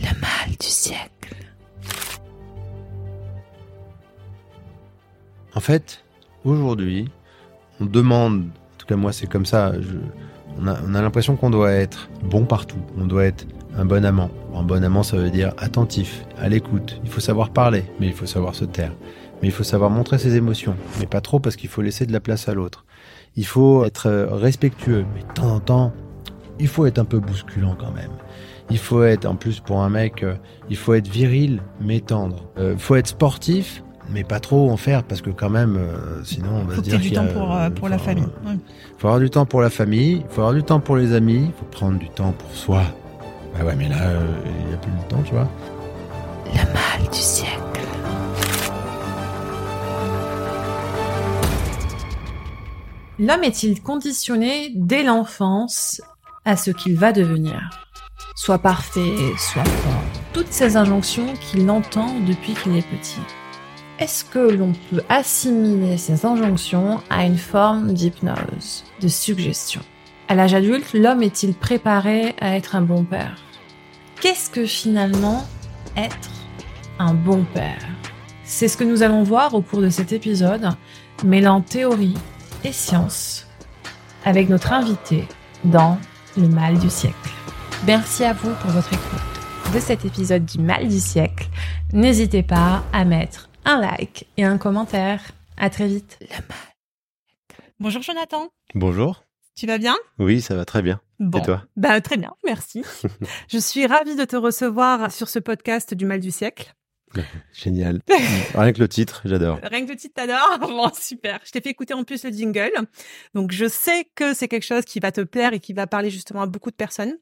Le mal du siècle. En fait, aujourd'hui, on demande, en tout cas moi c'est comme ça, on a, on a l'impression qu'on doit être bon partout, on doit être un bon amant. Un bon amant ça veut dire attentif, à l'écoute, il faut savoir parler, mais il faut savoir se taire. Mais il faut savoir montrer ses émotions, mais pas trop parce qu'il faut laisser de la place à l'autre. Il faut être euh, respectueux, mais de temps en temps, il faut être un peu bousculant quand même. Il faut être, en plus pour un mec, euh, il faut être viril, mais tendre. Il faut être sportif, mais pas trop en faire, parce que quand même, euh, sinon on va Faut se dire du qu'il y a, temps pour, euh, pour la faut- famille. Ouais. faut avoir du temps pour la famille, il faut avoir du temps pour les amis, il faut prendre du temps pour soi. Bah ouais, mais là, euh, il n'y a plus de temps, tu vois. Le mal du siècle. L'homme est-il conditionné dès l'enfance à ce qu'il va devenir? Soit parfait, soit fort. Toutes ces injonctions qu'il entend depuis qu'il est petit. Est-ce que l'on peut assimiler ces injonctions à une forme d'hypnose, de suggestion? À l'âge adulte, l'homme est-il préparé à être un bon père? Qu'est-ce que finalement être un bon père? C'est ce que nous allons voir au cours de cet épisode, mêlant théorie et science avec notre invité dans Le Mal du siècle. Merci à vous pour votre écoute de cet épisode du Mal du siècle. N'hésitez pas à mettre un like et un commentaire. À très vite. Le mal. Bonjour Jonathan, Bonjour. tu vas bien? Oui, ça va très bien. Bon, Et toi? Bah, très bien, merci. Je suis ravie de te recevoir sur ce podcast du Mal du siècle. Génial. Rien que le titre, j'adore. Rien que le titre t'adore Bon, super. Je t'ai fait écouter en plus le jingle. Donc, je sais que c'est quelque chose qui va te plaire et qui va parler justement à beaucoup de personnes.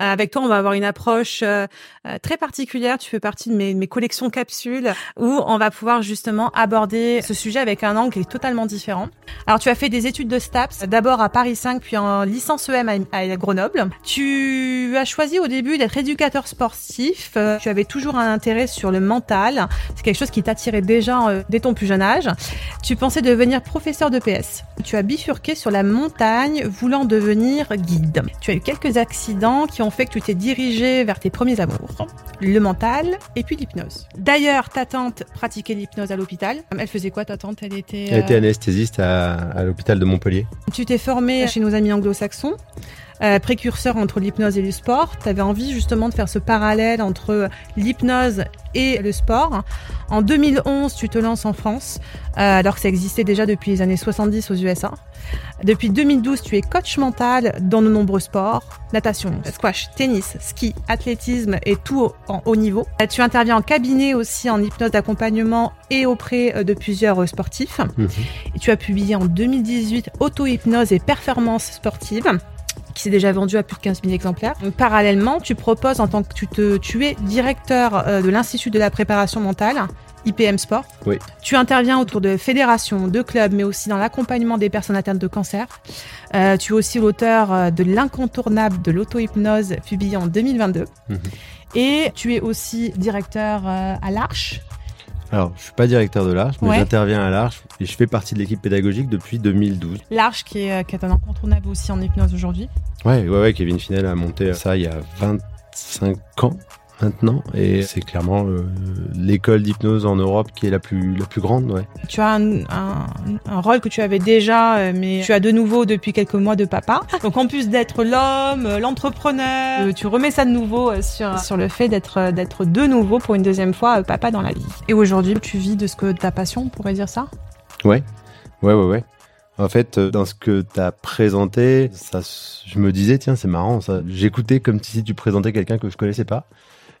Euh, avec toi, on va avoir une approche euh, euh, très particulière. Tu fais partie de mes, collections capsules où on va pouvoir justement aborder ce sujet avec un angle qui est totalement différent. Alors, tu as fait des études de STAPS, d'abord à Paris 5, puis en licence EM à, à Grenoble. Tu as choisi au début d'être éducateur sportif. Tu avais toujours un intérêt sur le mental. C'est quelque chose qui t'attirait déjà euh, dès ton plus jeune âge. Tu pensais devenir professeur de PS. Tu as bifurqué sur la montagne voulant devenir guide. Tu as eu quelques accidents qui ont fait que tu t'es dirigé vers tes premiers amours. Le mental et puis l'hypnose. D'ailleurs, ta tante pratiquait l'hypnose à l'hôpital. Elle faisait quoi ta tante? Elle était... Elle était euh, anesthésiste à, à l'hôpital de Montpellier. tu t'es formé chez nos amis anglo-saxons, euh, précurseur entre l'hypnose et le sport. Tu avais envie justement de faire ce parallèle entre l'hypnose et le sport. En 2011, tu te lances en France, euh, alors que ça existait déjà depuis les années 70 aux USA. Depuis 2012, tu es coach mental dans de nombreux sports, natation, squash, tennis, ski, athlétisme et tout en haut niveau. Euh, Tu interviens en cabinet aussi en hypnose d'accompagnement et auprès euh, de plusieurs sportifs. Mhm. Et tu as publié en 2018 Auto-hypnose et performance sportive qui s'est déjà vendu à plus de 15 000 exemplaires. Parallèlement, tu proposes en tant que tu, te, tu es directeur euh, de l'Institut de la préparation mentale, IPM Sport. Oui. Tu interviens autour de fédérations, de clubs, mais aussi dans l'accompagnement des personnes atteintes de cancer. Euh, tu es aussi l'auteur euh, de l'incontournable de l'auto-hypnose publié en 2022. Mhm. Et tu es aussi directeur à l'Arche. Alors, je suis pas directeur de l'Arche, mais Ouais. j'interviens à l'Arche et je fais partie de l'équipe pédagogique depuis 2012. L'Arche qui est, euh, qui est un incontournable aussi en hypnose aujourd'hui. Ouais, ouais, ouais, Kevin Finel a monté ça il y a 25 ans maintenant et c'est clairement euh, l'école d'hypnose en Europe qui est la plus, la plus grande, ouais. Tu as un, un- un rôle que tu avais déjà, euh, mais tu as de nouveau depuis quelques mois de papa. Donc en plus d'être l'homme, euh, l'entrepreneur, tu remets ça de nouveau sur, sur le fait d'être d'être de nouveau pour une deuxième fois papa dans la vie. Et aujourd'hui, tu vis de ce que ta passion, on pourrait dire ça? Ouais, ouais, ouais, ouais. En fait, dans ce que tu as présenté, ça, je me disais, tiens, c'est marrant, ça. J'écoutais comme si tu présentais quelqu'un que je connaissais pas.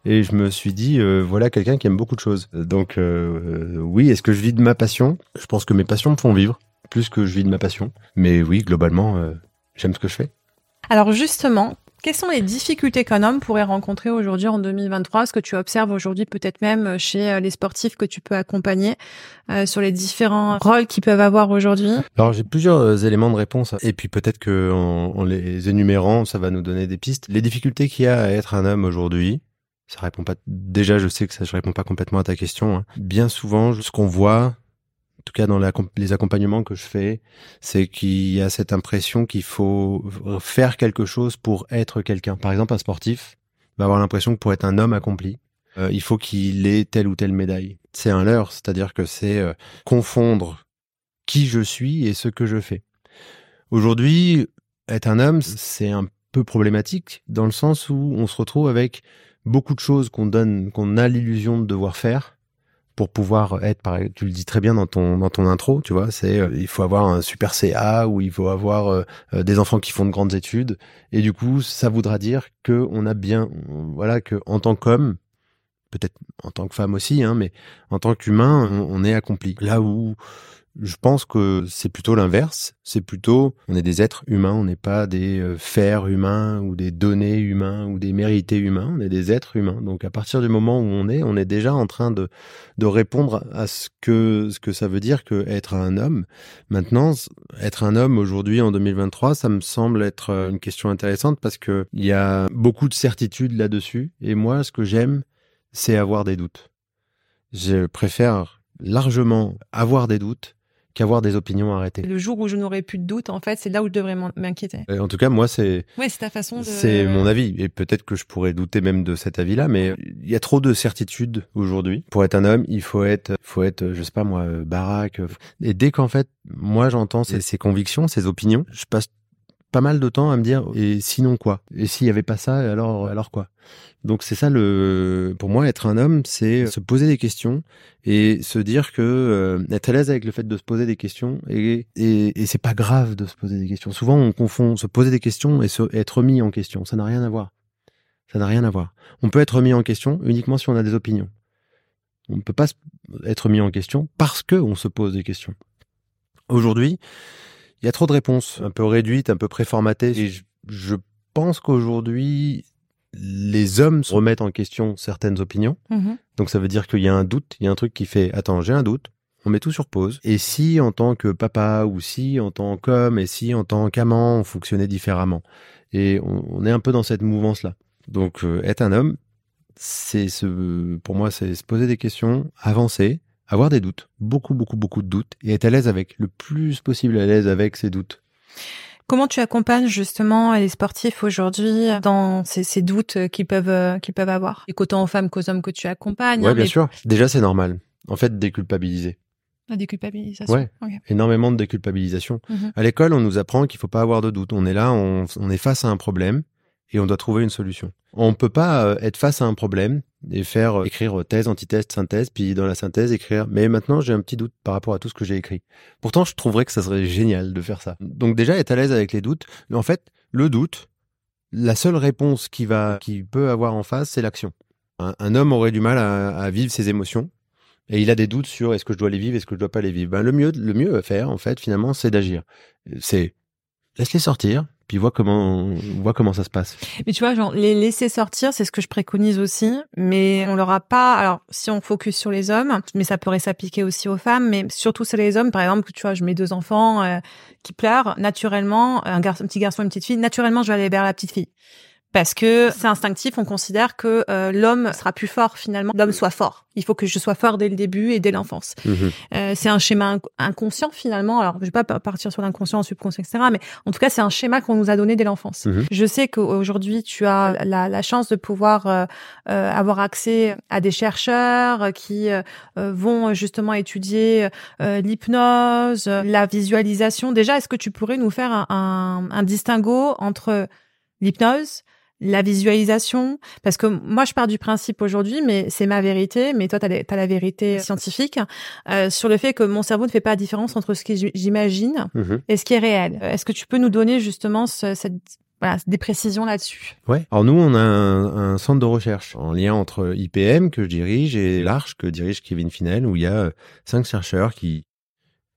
Et je me suis dit, euh, voilà quelqu'un qui aime beaucoup de choses. Donc, euh, euh, oui, est-ce que je vis de ma passion? Je pense que mes passions me font vivre, plus que je vis de ma passion. Mais oui, globalement, euh, j'aime ce que je fais. Alors justement, quelles sont les difficultés qu'un homme pourrait rencontrer aujourd'hui en 2023 Ce que tu observes aujourd'hui peut-être même chez les sportifs que tu peux accompagner euh, sur les différents rôles qu'ils peuvent avoir aujourd'hui? Alors j'ai plusieurs éléments de réponse et puis peut-être que en, en les énumérant, ça va nous donner des pistes. Les difficultés qu'il y a à être un homme aujourd'hui, ça répond pas. Déjà, je sais que ça, je réponds pas complètement à ta question. hein. Bien souvent, ce qu'on voit, en tout cas dans les accompagnements que je fais, c'est qu'il y a cette impression qu'il faut faire quelque chose pour être quelqu'un. Par exemple, un sportif, va avoir l'impression que pour être un homme accompli, euh, il faut qu'il ait telle ou telle médaille. C'est un leurre, c'est-à-dire que c'est euh, confondre qui je suis et ce que je fais. Aujourd'hui, être un homme, c'est un peu problématique dans le sens où on se retrouve avec beaucoup de choses qu'on donne, qu'on a l'illusion de devoir faire pour pouvoir être, tu le dis très bien dans ton dans ton intro, tu vois, c'est euh, il faut avoir un super CA ou il faut avoir euh, euh, des enfants qui font de grandes études et du coup ça voudra dire que on a bien, voilà, que en tant qu'homme, peut-être en tant que femme aussi, hein, mais en tant qu'humain, on, on est accompli. Là où je pense que c'est plutôt l'inverse. C'est plutôt, on est des êtres humains, on n'est pas des euh, fers humains ou des données humains ou des mérités humains. On est des êtres humains. Donc à partir du moment où on est, on est déjà en train de de répondre à ce que ce que ça veut dire que être un homme. Maintenant, être un homme aujourd'hui en 2023, ça me semble être euh, une question intéressante parce que il y a beaucoup de certitudes là-dessus. Et moi, ce que j'aime, c'est avoir des doutes. Je préfère largement avoir des doutes qu'avoir des opinions arrêtées. Le jour où je n'aurai plus de doute, en fait, c'est là où je devrais m'inquiéter. En tout cas, moi, c'est Ouais, c'est ta façon de. c'est mon avis. Et peut-être que je pourrais douter même de cet avis-là, mais il y a trop de certitudes aujourd'hui. Pour être un homme, il faut être, faut être, je sais pas moi, euh, baraque. Et dès qu'en fait, moi, j'entends ces, ces convictions, ces opinions, je passe pas mal de temps à me dire et sinon quoi? Et s'il y avait pas ça, alors alors quoi? Donc c'est ça le pour moi être un homme, c'est se poser des questions et se dire que euh, être à l'aise avec le fait de se poser des questions et et, et c'est pas grave de se poser des questions. Souvent on confond se poser des questions et être remis en question, ça n'a rien à voir. Ça n'a rien à voir. On peut être remis en question uniquement si on a des opinions. On ne peut pas être mis en question parce que on se pose des questions. Aujourd'hui, il y a trop de réponses, un peu réduites, un peu préformatées. Et je, je pense qu'aujourd'hui, les hommes se remettent en question certaines opinions. Mhm. Donc ça veut dire qu'il y a un doute, il y a un truc qui fait attends, j'ai un doute. On met tout sur pause. Et si en tant que papa, ou si en tant qu'homme, et si en tant qu'amant, on fonctionnait différemment. Et on, on est un peu dans cette mouvance-là. Donc euh, être un homme, c'est se, pour moi, c'est se poser des questions, avancer, avoir des doutes, beaucoup, beaucoup, beaucoup de doutes, et être à l'aise avec, le plus possible à l'aise avec ces doutes. Comment tu accompagnes justement les sportifs aujourd'hui dans ces, ces doutes qu'ils peuvent euh, qu'ils peuvent avoir? Et qu'autant aux femmes qu'aux hommes que tu accompagnes. Ouais, hein, bien mais sûr. Déjà, c'est normal. En fait, déculpabiliser. La déculpabilisation. Ouais. Énormément de déculpabilisation. Mhm. À l'école, on nous apprend qu'il faut pas avoir de doute. On est là, on, on est face à un problème et on doit trouver une solution. On peut pas euh, être face à un problème et faire euh, écrire thèse, antithèse, synthèse, puis dans la synthèse écrire. Mais maintenant, j'ai un petit doute par rapport à tout ce que j'ai écrit. Pourtant, je trouverais que ça serait génial de faire ça. Donc déjà, être à l'aise avec les doutes. En fait, le doute, la seule réponse qui peut avoir en face, c'est l'action. Un, homme aurait du mal à, à vivre ses émotions. Et il a des doutes sur est-ce que je dois les vivre, est-ce que je dois pas les vivre. Ben, le mieux, le mieux à faire, en fait, finalement, c'est d'agir. C'est laisse-les sortir, puis vois comment, vois comment ça se passe. Mais tu vois, genre, les laisser sortir, c'est ce que je préconise aussi, mais on leur a pas, alors, si on focus sur les hommes, mais ça pourrait s'appliquer aussi aux femmes, mais surtout sur les hommes, par exemple, tu vois, je mets deux enfants euh, qui pleurent, naturellement, un, garçon, un petit garçon et une petite fille, naturellement, je vais aller vers la petite fille. Parce que c'est instinctif, on considère que euh, l'homme sera plus fort finalement, l'homme soit fort. Il faut que je sois fort dès le début et dès l'enfance. Euh, c'est un schéma inc- inconscient finalement. Alors, je vais pas pa- partir sur l'inconscient, subconscient, etc. Mais en tout cas, c'est un schéma qu'on nous a donné dès l'enfance. Mhm. Je sais qu'aujourd'hui, tu as la, la chance de pouvoir euh, euh, avoir accès à des chercheurs qui euh, euh, vont justement étudier euh, l'hypnose, la visualisation. Déjà, est-ce que tu pourrais nous faire un, un, un distinguo entre l'hypnose la visualisation, parce que moi je pars du principe aujourd'hui, mais c'est ma vérité, mais toi tu as, la vérité scientifique, euh, sur le fait que mon cerveau ne fait pas la différence entre ce que j'imagine Mhm. et ce qui est réel. Est-ce que tu peux nous donner justement ce- cette, voilà, des précisions là-dessus? Ouais. Alors nous, on a un, un centre de recherche en lien entre IPM que je dirige et l'Arche que dirige Kevin Finel, où il y a euh, cinq chercheurs qui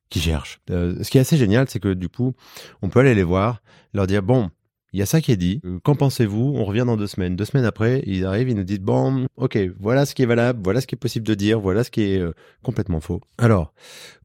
qui cherchent. Euh, ce qui est assez génial, c'est que du coup, on peut aller les voir, leur dire bon, il y a ça qui est dit. Euh, Qu'en pensez-vous? On revient dans deux semaines. Deux semaines après, ils arrivent, ils nous disent bon, ok, voilà ce qui est valable, voilà ce qui est possible de dire, voilà ce qui est euh, complètement faux. Alors,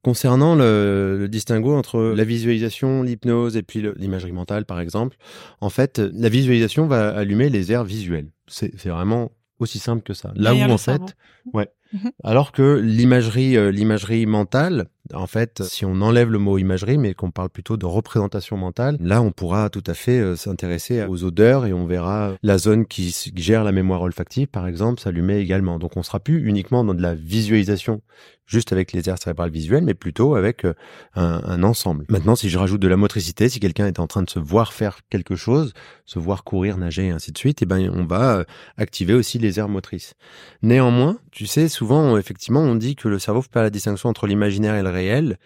concernant le, le distinguo entre la visualisation, l'hypnose et puis l'imagerie mentale, par exemple, en fait, la visualisation va allumer les aires visuelles. C'est vraiment aussi simple que ça. Là où en cerveau. fait, ouais, Mhm. Alors que l'imagerie, euh, l'imagerie mentale, en fait, si on enlève le mot imagerie, mais qu'on parle plutôt de représentation mentale, là, on pourra tout à fait euh, s'intéresser aux odeurs et on verra la zone qui gère la mémoire olfactive, par exemple, s'allumer également. Donc, on sera plus uniquement dans de la visualisation, juste avec les aires cérébrales visuelles, mais plutôt avec euh, un, ensemble. Maintenant, si je rajoute de la motricité, si quelqu'un est en train de se voir faire quelque chose, se voir courir, nager, et ainsi de suite, eh ben, on va activer aussi les aires motrices. Néanmoins, tu sais, souvent, effectivement, on dit que le cerveau fait pas la distinction entre l'imaginaire et le réel.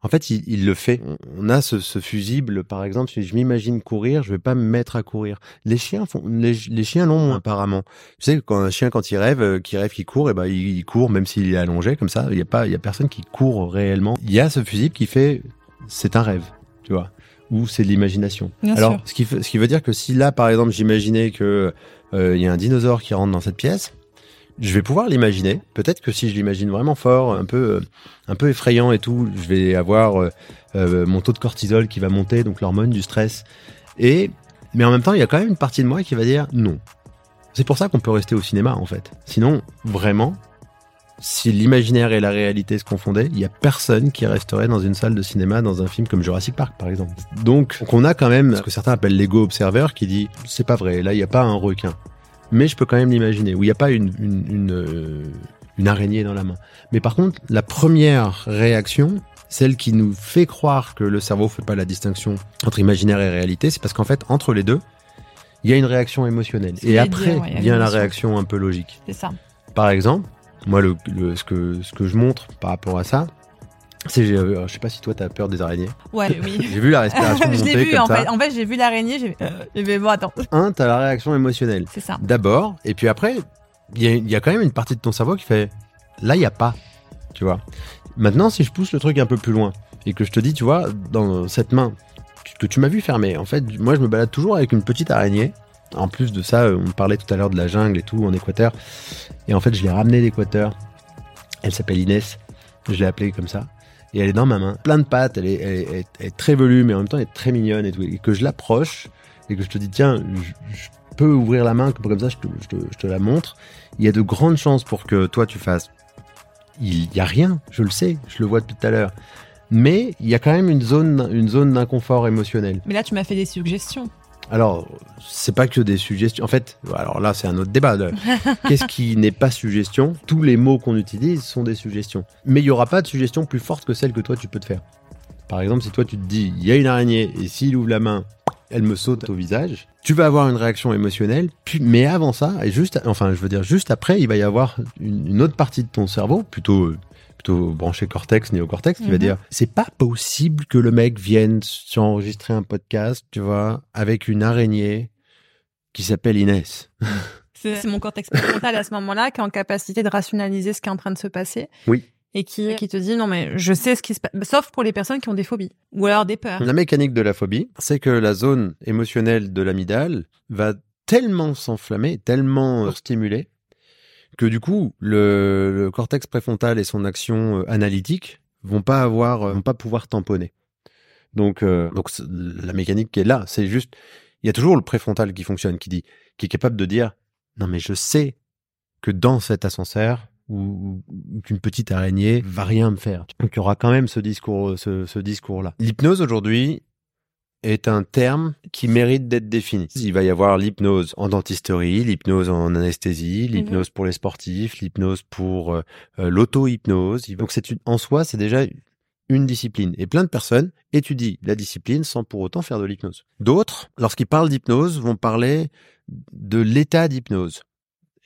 En fait, il, il le fait. On- a ce, ce fusible, par exemple, si je m'imagine courir, je vais pas me mettre à courir. Les chiens font, les, les chiens l'ont apparemment. Tu sais, quand un chien, quand il rêve, euh, qui rêve qu'il court, et ben, il, il court, même s'il est allongé, comme ça. Il y a pas, il y a personne qui court réellement. Il y a ce fusible qui fait, c'est un rêve, tu vois. Ou c'est de l'imagination. Alors, sûr. ce qui, fait- ce qui veut dire que si là, par exemple, j'imaginais que euh, il y a un dinosaure qui rentre dans cette pièce, je vais pouvoir l'imaginer. Peut-être que si je l'imagine vraiment fort, un peu, euh, un peu effrayant et tout, je vais avoir euh, euh, mon taux de cortisol qui va monter, donc l'hormone du stress. Et mais en même temps, il y a quand même une partie de moi qui va dire non. C'est pour ça qu'on peut rester au cinéma, en fait. Sinon, vraiment, si l'imaginaire et la réalité se confondaient, il y a personne qui resterait dans une salle de cinéma dans un film comme Jurassic Park, par exemple. Donc, on a quand même ce que certains appellent l'ego observer qui dit c'est pas vrai, là il n'y a pas un requin, mais je peux quand même l'imaginer. Ou il n'y a pas une une, une, euh, une araignée dans la main. Mais par contre, la première réaction, celle qui nous fait croire que le cerveau fait pas la distinction entre imaginaire et réalité, c'est parce qu'en fait, entre les deux, il y a une réaction émotionnelle. Et après dire, ouais, il y a vient la réaction un peu logique. C'est ça. Par exemple, moi, le, le- ce, que, ce que je montre par rapport à ça, euh, je sais pas si toi, tu as peur des araignées. Ouais, oui. J'ai vu la respiration je l'ai monter vu comme en ça. fait. En fait, j'ai vu l'araignée. J'ai euh, fait, bon, attends. Un, tu as la réaction émotionnelle. C'est ça. D'abord, et puis après, il y a, y quand même une partie de ton cerveau qui fait, là, il n'y a pas. Tu vois. Maintenant, si je pousse le truc un peu plus loin et que je te dis, tu vois, dans cette main que tu m'as vu fermer, en fait, moi, je me balade toujours avec une petite araignée. En plus de ça, on parlait tout à l'heure de la jungle et tout en Équateur. Et en fait, je l'ai ramenée d'Équateur. Elle s'appelle Inès. Je l'ai appelée comme ça. Et elle est dans ma main. Plein de pattes. Elle est, très velue, mais en même temps, elle est très mignonne et tout. Et que je l'approche et que je te dis, tiens, je, peux ouvrir la main, comme ça, je te, la montre. Il y a de grandes chances pour que toi, tu fasses. Il y a rien, je le sais, je le vois depuis tout à l'heure. Mais il y a quand même une zone, une zone d'inconfort émotionnel. Mais là, tu m'as fait des suggestions. Alors, c'est pas que des suggestions. En fait, alors là, c'est un autre débat. Qu'est-ce qui n'est pas suggestion? Tous les mots qu'on utilise sont des suggestions. Mais il y aura pas de suggestion plus forte que celle que toi, tu peux te faire. Par exemple, si toi, tu te dis, il y a une araignée, et s'il ouvre la main, elle me saute au visage, tu vas avoir une réaction émotionnelle. Puis, mais avant ça, et juste, enfin, je veux dire, juste après, il va y avoir une, une autre partie de ton cerveau, plutôt, euh, plutôt branché cortex, néocortex, qui va Mhm. dire, c'est pas possible que le mec vienne s'enregistrer un podcast, tu vois, avec une araignée qui s'appelle Inès. C'est mon cortex préfrontal à ce moment-là qui est en capacité de rationaliser ce qui est en train de se passer. Oui. Et qui, qui te dit non mais je sais ce qui se passe. Sauf pour les personnes qui ont des phobies ou alors des peurs. La mécanique de la phobie, c'est que la zone émotionnelle de l'amygdale va tellement s'enflammer, tellement euh, stimuler, que du coup, le, cortex préfrontal et son action euh, analytique vont pas avoir, euh, vont pas pouvoir tamponner. Donc, euh, donc la mécanique qui est là, c'est juste, il y a toujours le préfrontal qui fonctionne, qui dit, qui est capable de dire, non mais je sais que dans cet ascenseur ou, qu'une petite araignée va rien me faire. Donc il y aura quand même ce discours, ce discours-là. L'hypnose aujourd'hui est un terme qui mérite d'être défini. Il va y avoir l'hypnose en dentisterie, l'hypnose en anesthésie, l'hypnose pour les sportifs, l'hypnose pour euh, euh, l'auto-hypnose. Donc c'est en soi, c'est déjà une discipline. Et plein de personnes étudient la discipline sans pour autant faire de l'hypnose. D'autres, lorsqu'ils parlent d'hypnose, vont parler de l'état d'hypnose.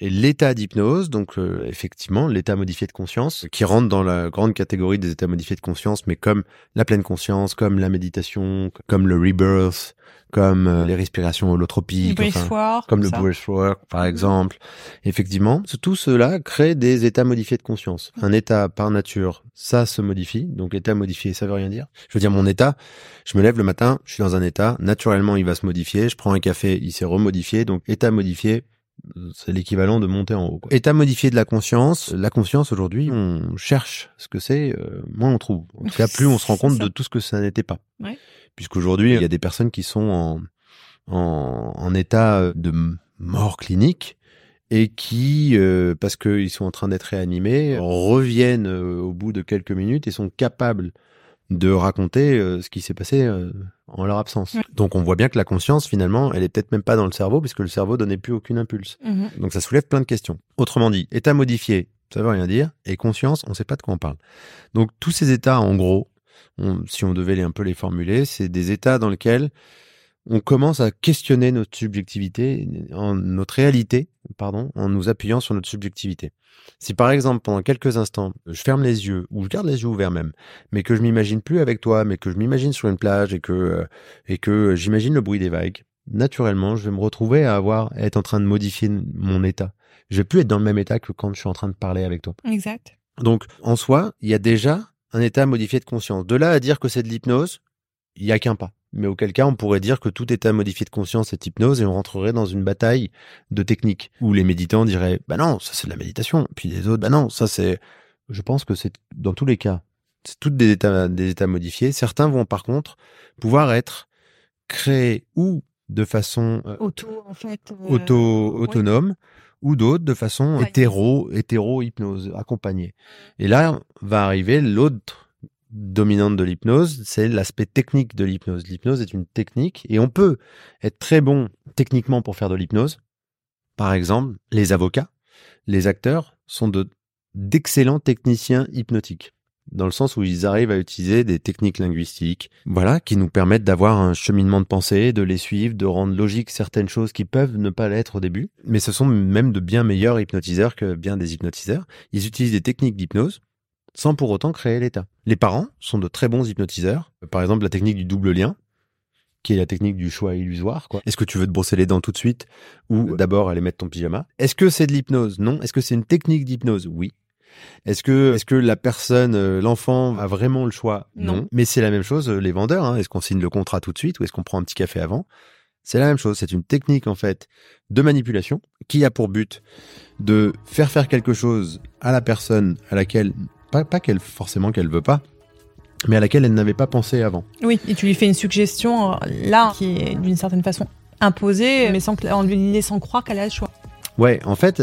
Et l'état d'hypnose, donc euh, effectivement l'état modifié de conscience, qui rentre dans la grande catégorie des états modifiés de conscience, mais comme la pleine conscience, comme la méditation, comme le rebirth, comme euh, les respirations holotropiques, enfin, breathwork, comme le breathwork par exemple. Effectivement, tout cela crée des états modifiés de conscience. Un état par nature, ça se modifie. Donc état modifié, ça veut rien dire. Je veux dire mon état, je me lève le matin, je suis dans un état, naturellement il va se modifier, je prends un café, il s'est remodifié, donc état modifié, c'est l'équivalent de monter en haut. quoi. État modifié de la conscience. La conscience aujourd'hui, on cherche ce que c'est, euh, moins on trouve. En tout cas, plus on se rend compte ça. de tout ce que ça n'était pas. Ouais. Puisqu'aujourd'hui, il y a des personnes qui sont en, en, en état de mort clinique et qui, euh, parce qu'ils sont en train d'être réanimés, reviennent euh, au bout de quelques minutes et sont capables de raconter euh, ce qui s'est passé euh, en leur absence. Ouais. Donc on voit bien que la conscience, finalement, elle est peut-être même pas dans le cerveau, puisque le cerveau donnait plus aucune impulse. Mhm. Donc ça soulève plein de questions. Autrement dit, état modifié, ça veut rien dire, et conscience, on ne sait pas de quoi on parle. Donc tous ces états, en gros, on- si on devait les, un peu les formuler, c'est des états dans lesquels on commence à questionner notre subjectivité, en, notre réalité, pardon, en nous appuyant sur notre subjectivité. Si par exemple, pendant quelques instants, je ferme les yeux, ou je garde les yeux ouverts même, mais que je m'imagine plus avec toi, mais que je m'imagine sur une plage et que, euh, et que j'imagine le bruit des vagues, naturellement, je vais me retrouver à avoir, à être en train de modifier mon état. Je vais plus être dans le même état que quand je suis en train de parler avec toi. Exact. Donc, en soi, il y a déjà un état modifié de conscience. De là à dire que c'est de l'hypnose, il y a qu'un pas. Mais auquel cas, on pourrait dire que tout état modifié de conscience est hypnose et on rentrerait dans une bataille de techniques où les méditants diraient, bah non, ça c'est de la méditation. Puis les autres, bah non, ça c'est, je pense que c'est dans tous les cas, c'est toutes des états, des états modifiés. Certains vont par contre pouvoir être créés ou de façon euh, Auto, en fait. euh, auto, autonome ou d'autres de façon Ouais. hétéro, hétéro-hypnose, accompagnée. Et là, va arriver l'autre dominante de l'hypnose, c'est l'aspect technique de l'hypnose. L'hypnose est une technique et on peut être très bon techniquement pour faire de l'hypnose. Par exemple, les avocats, les acteurs sont de d'excellents techniciens hypnotiques dans le sens où ils arrivent à utiliser des techniques linguistiques, voilà, qui nous permettent d'avoir un cheminement de pensée, de les suivre, de rendre logique certaines choses qui peuvent ne pas l'être au début. Mais ce sont même de bien meilleurs hypnotiseurs que bien des hypnotiseurs. Ils utilisent des techniques d'hypnose sans pour autant créer l'état. Les parents sont de très bons hypnotiseurs. Par exemple, la technique du double lien, qui est la technique du choix illusoire. quoi. Est-ce que tu veux te brosser les dents tout de suite ou d'abord aller mettre ton pyjama? Est-ce que c'est de l'hypnose? Non. Est-ce que c'est une technique d'hypnose? Oui. Est-ce que, est-ce que la personne, euh, l'enfant, a vraiment le choix? Non. Mais c'est la même chose, euh, les vendeurs. hein. Est-ce qu'on signe le contrat tout de suite ou est-ce qu'on prend un petit café avant? C'est la même chose. C'est une technique, en fait, de manipulation qui a pour but de faire faire quelque chose à la personne à laquelle, pas, pas qu'elle, forcément qu'elle veut pas, mais à laquelle elle n'avait pas pensé avant. Oui, et tu lui fais une suggestion euh, là qui est d'une certaine façon imposée, mais sans en lui laissant croire qu'elle a le choix. Ouais, en fait,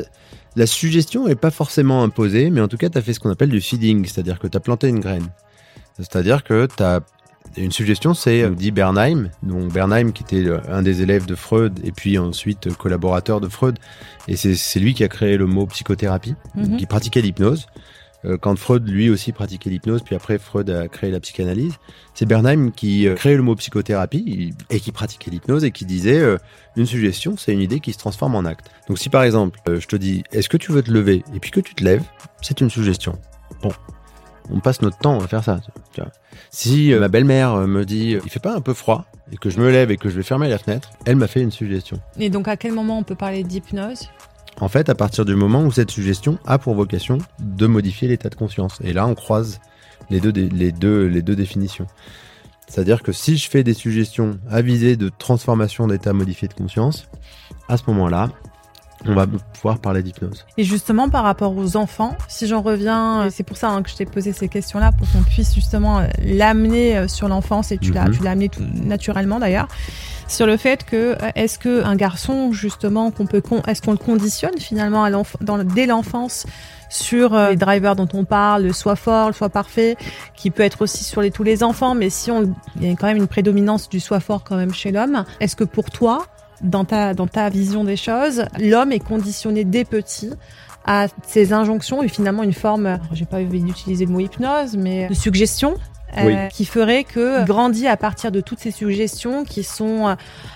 la suggestion est pas forcément imposée, mais en tout cas, tu as fait ce qu'on appelle du feeding, c'est-à-dire que tu as planté une graine. C'est-à-dire que tu as une suggestion, c'est, euh, dit Bernheim, donc Bernheim qui était euh, un des élèves de Freud et puis ensuite collaborateur de Freud, et c'est c'est lui qui a créé le mot psychothérapie, Mhm. qui pratiquait l'hypnose. Euh, Quand Freud lui aussi pratiquait l'hypnose, puis après Freud a créé la psychanalyse, c'est Bernheim qui euh, créait le mot psychothérapie et qui pratiquait l'hypnose et qui disait euh, une suggestion, c'est une idée qui se transforme en acte. Donc si par exemple, je te dis, est-ce que tu veux te lever Et puis que tu te lèves, c'est une suggestion. Bon, on passe notre temps à faire ça. Si ma belle-mère me dit, il fait pas un peu froid et que je me lève et que je vais fermer la fenêtre, elle m'a fait une suggestion. Et donc, à quel moment on peut parler d'hypnose? En fait, à partir du moment où cette suggestion a pour vocation de modifier l'état de conscience. Et là, on croise les deux, définitions. C'est-à-dire que si je fais des suggestions avisées de transformation d'état modifié de conscience, à ce moment-là, on va pouvoir parler d'hypnose. Et justement, par rapport aux enfants, si j'en reviens, euh, c'est pour ça hein, que je t'ai posé ces questions-là, pour qu'on puisse justement euh, l'amener euh, sur l'enfance, et tu l'as Mhm. tu l'as amené tout naturellement d'ailleurs, sur le fait que est-ce que un garçon justement qu'on peut con- est-ce qu'on le conditionne finalement à l'enf- dans, dès l'enfance sur euh, les drivers dont on parle, le soit fort, le soit parfait, qui peut être aussi sur les, tous les enfants, mais si on il y a quand même une prédominance du soit fort quand même chez l'homme, est-ce que pour toi dans ta, dans ta vision des choses, l'homme est conditionné dès petit à ces injonctions et finalement une forme, j'ai pas envie d'utiliser le mot hypnose, mais de suggestion. Euh, Oui. qui ferait que grandit à partir de toutes ces suggestions qui sont euh,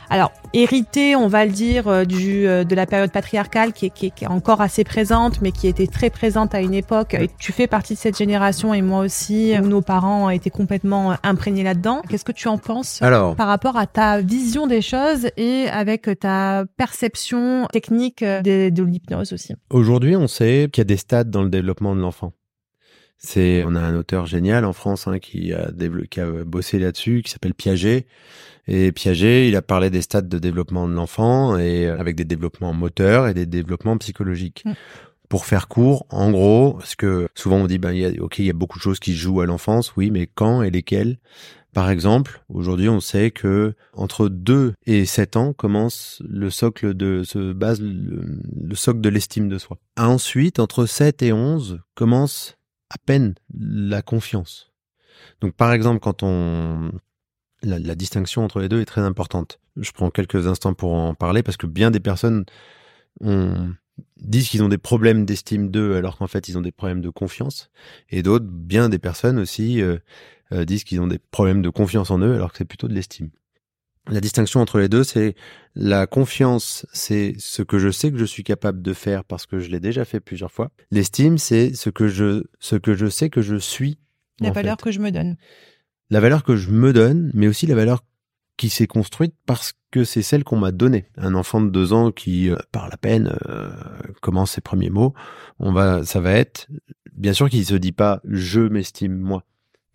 alors héritées on va le dire euh, du euh, de la période patriarcale qui est, qui, est, qui est encore assez présente mais qui était très présente à une époque et tu fais partie de cette génération et moi aussi où nos parents étaient complètement euh, imprégnés là-dedans qu'est-ce que tu en penses Alors, par rapport à ta vision des choses et avec ta perception technique de, de l'hypnose aussi? Aujourd'hui, on sait qu'il y a des stades dans le développement de l'enfant. C'est, on a un auteur génial en France hein, qui, a dévelop- qui a bossé là-dessus, qui s'appelle Piaget. Et Piaget, il a parlé des stades de développement de l'enfant et euh, avec des développements moteurs et des développements psychologiques. Mm. Pour faire court, en gros, parce que souvent on dit, ben, il y a, ok, il y a beaucoup de choses qui se jouent à l'enfance, oui, mais quand et lesquelles? Par exemple, aujourd'hui, on sait que entre 2 et 7 ans commence le socle de se base le, le socle de l'estime de soi. Ensuite, entre 7 et 11 commence à peine la confiance. Donc par exemple, quand on la, distinction entre les deux est très importante. Je prends quelques instants pour en parler parce que bien des personnes disent qu'ils ont des problèmes d'estime d'eux alors qu'en fait ils ont des problèmes de confiance et d'autres bien des personnes aussi euh, euh, disent qu'ils ont des problèmes de confiance en eux alors que c'est plutôt de l'estime. La distinction entre les deux, c'est la confiance, c'est ce que je sais que je suis capable de faire parce que je l'ai déjà fait plusieurs fois. L'estime, c'est ce que je ce que je sais que je suis. La valeur fait. que je me donne. La valeur que je me donne, mais aussi la valeur qui s'est construite parce que c'est celle qu'on m'a donnée. Un enfant de deux ans qui euh, parle à peine, euh, commence ses premiers mots, on va, ça va être, bien sûr qu'il se dit pas je m'estime moi,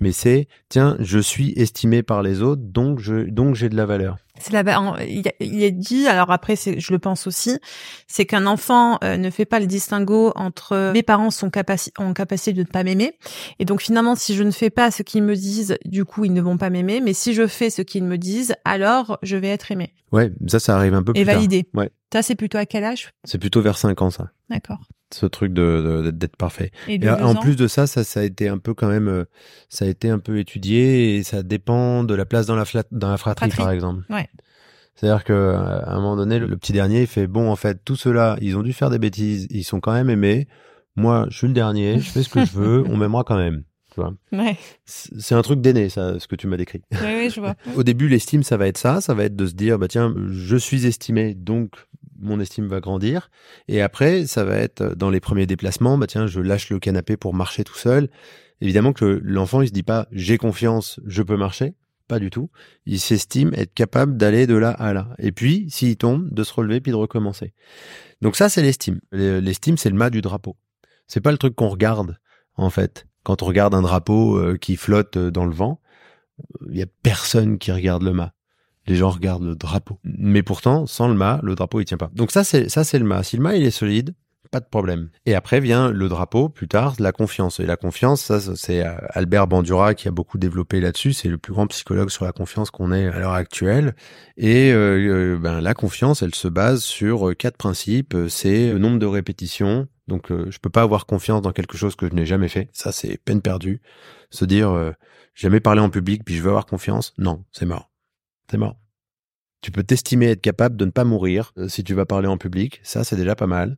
mais c'est tiens je suis estimé par les autres donc je donc j'ai de la valeur. C'est en- il est dit, alors après, je le pense aussi, c'est qu'un enfant euh, ne fait pas le distinguo entre mes parents sont capaci ont capacité de ne pas m'aimer. Et donc finalement, si je ne fais pas ce qu'ils me disent, du coup, ils ne vont pas m'aimer. Mais si je fais ce qu'ils me disent, alors je vais être aimé Ouais, ça ça arrive un peu et plus tard. validé. Ouais. Ça, c'est plutôt à quel âge? C'est plutôt vers 5 ans ça. D'accord. Ce truc de d'être parfait. Et de Et en plus de ça, ça, ça a été un peu quand même, euh, ça a été un peu étudié et ça dépend de la place dans la, flat, dans la fratrie, Fratrie. par exemple. Ouais. C'est-à-dire que euh, à un moment donné, le, le petit dernier il fait bon, en fait, tout cela, ils ont dû faire des bêtises, ils sont quand même aimés. Moi, je suis le dernier, je fais ce que je veux, on m'aimera quand même. Tu vois Ouais. C'est un truc d'aîné, ça, ce que tu m'as décrit. Oui, oui, je vois. Au début, l'estime, ça va être ça, ça va être de se dire, bah tiens, je suis estimé, donc mon estime va grandir. Et après, ça va être dans les premiers déplacements, bah tiens, je lâche le canapé pour marcher tout seul. Évidemment que l'enfant, il se dit pas, j'ai confiance, je peux marcher. Pas du tout. Il s'estime être capable d'aller de là à là. Et puis, s'il tombe, de se relever puis de recommencer. Donc ça, c'est l'estime. Le- L'estime, c'est le mât du drapeau. C'est pas le truc qu'on regarde, en fait. Quand on regarde un drapeau euh, qui flotte euh, dans le vent, il y a personne qui regarde le mât. Les gens regardent le drapeau. Mais pourtant, sans le mât, le drapeau il tient pas. Donc ça ça c'est le mât. Si le mât il est solide, pas de problème. Et après vient le drapeau, plus tard la confiance. Et la confiance, ça c'est euh, Albert Bandura qui a beaucoup développé là-dessus. C'est le plus grand psychologue sur la confiance qu'on ait à l'heure actuelle. Et euh, euh, ben la confiance, elle se base sur quatre principes. C'est le nombre de répétitions. Donc euh, je peux pas avoir confiance dans quelque chose que je n'ai jamais fait. Ça c'est peine perdue. Se dire euh, jamais parler en public puis je veux avoir confiance. Non, c'est mort. C'est mort. Tu peux t'estimer être capable de ne pas mourir euh, si tu vas parler en public. Ça, c'est déjà pas mal.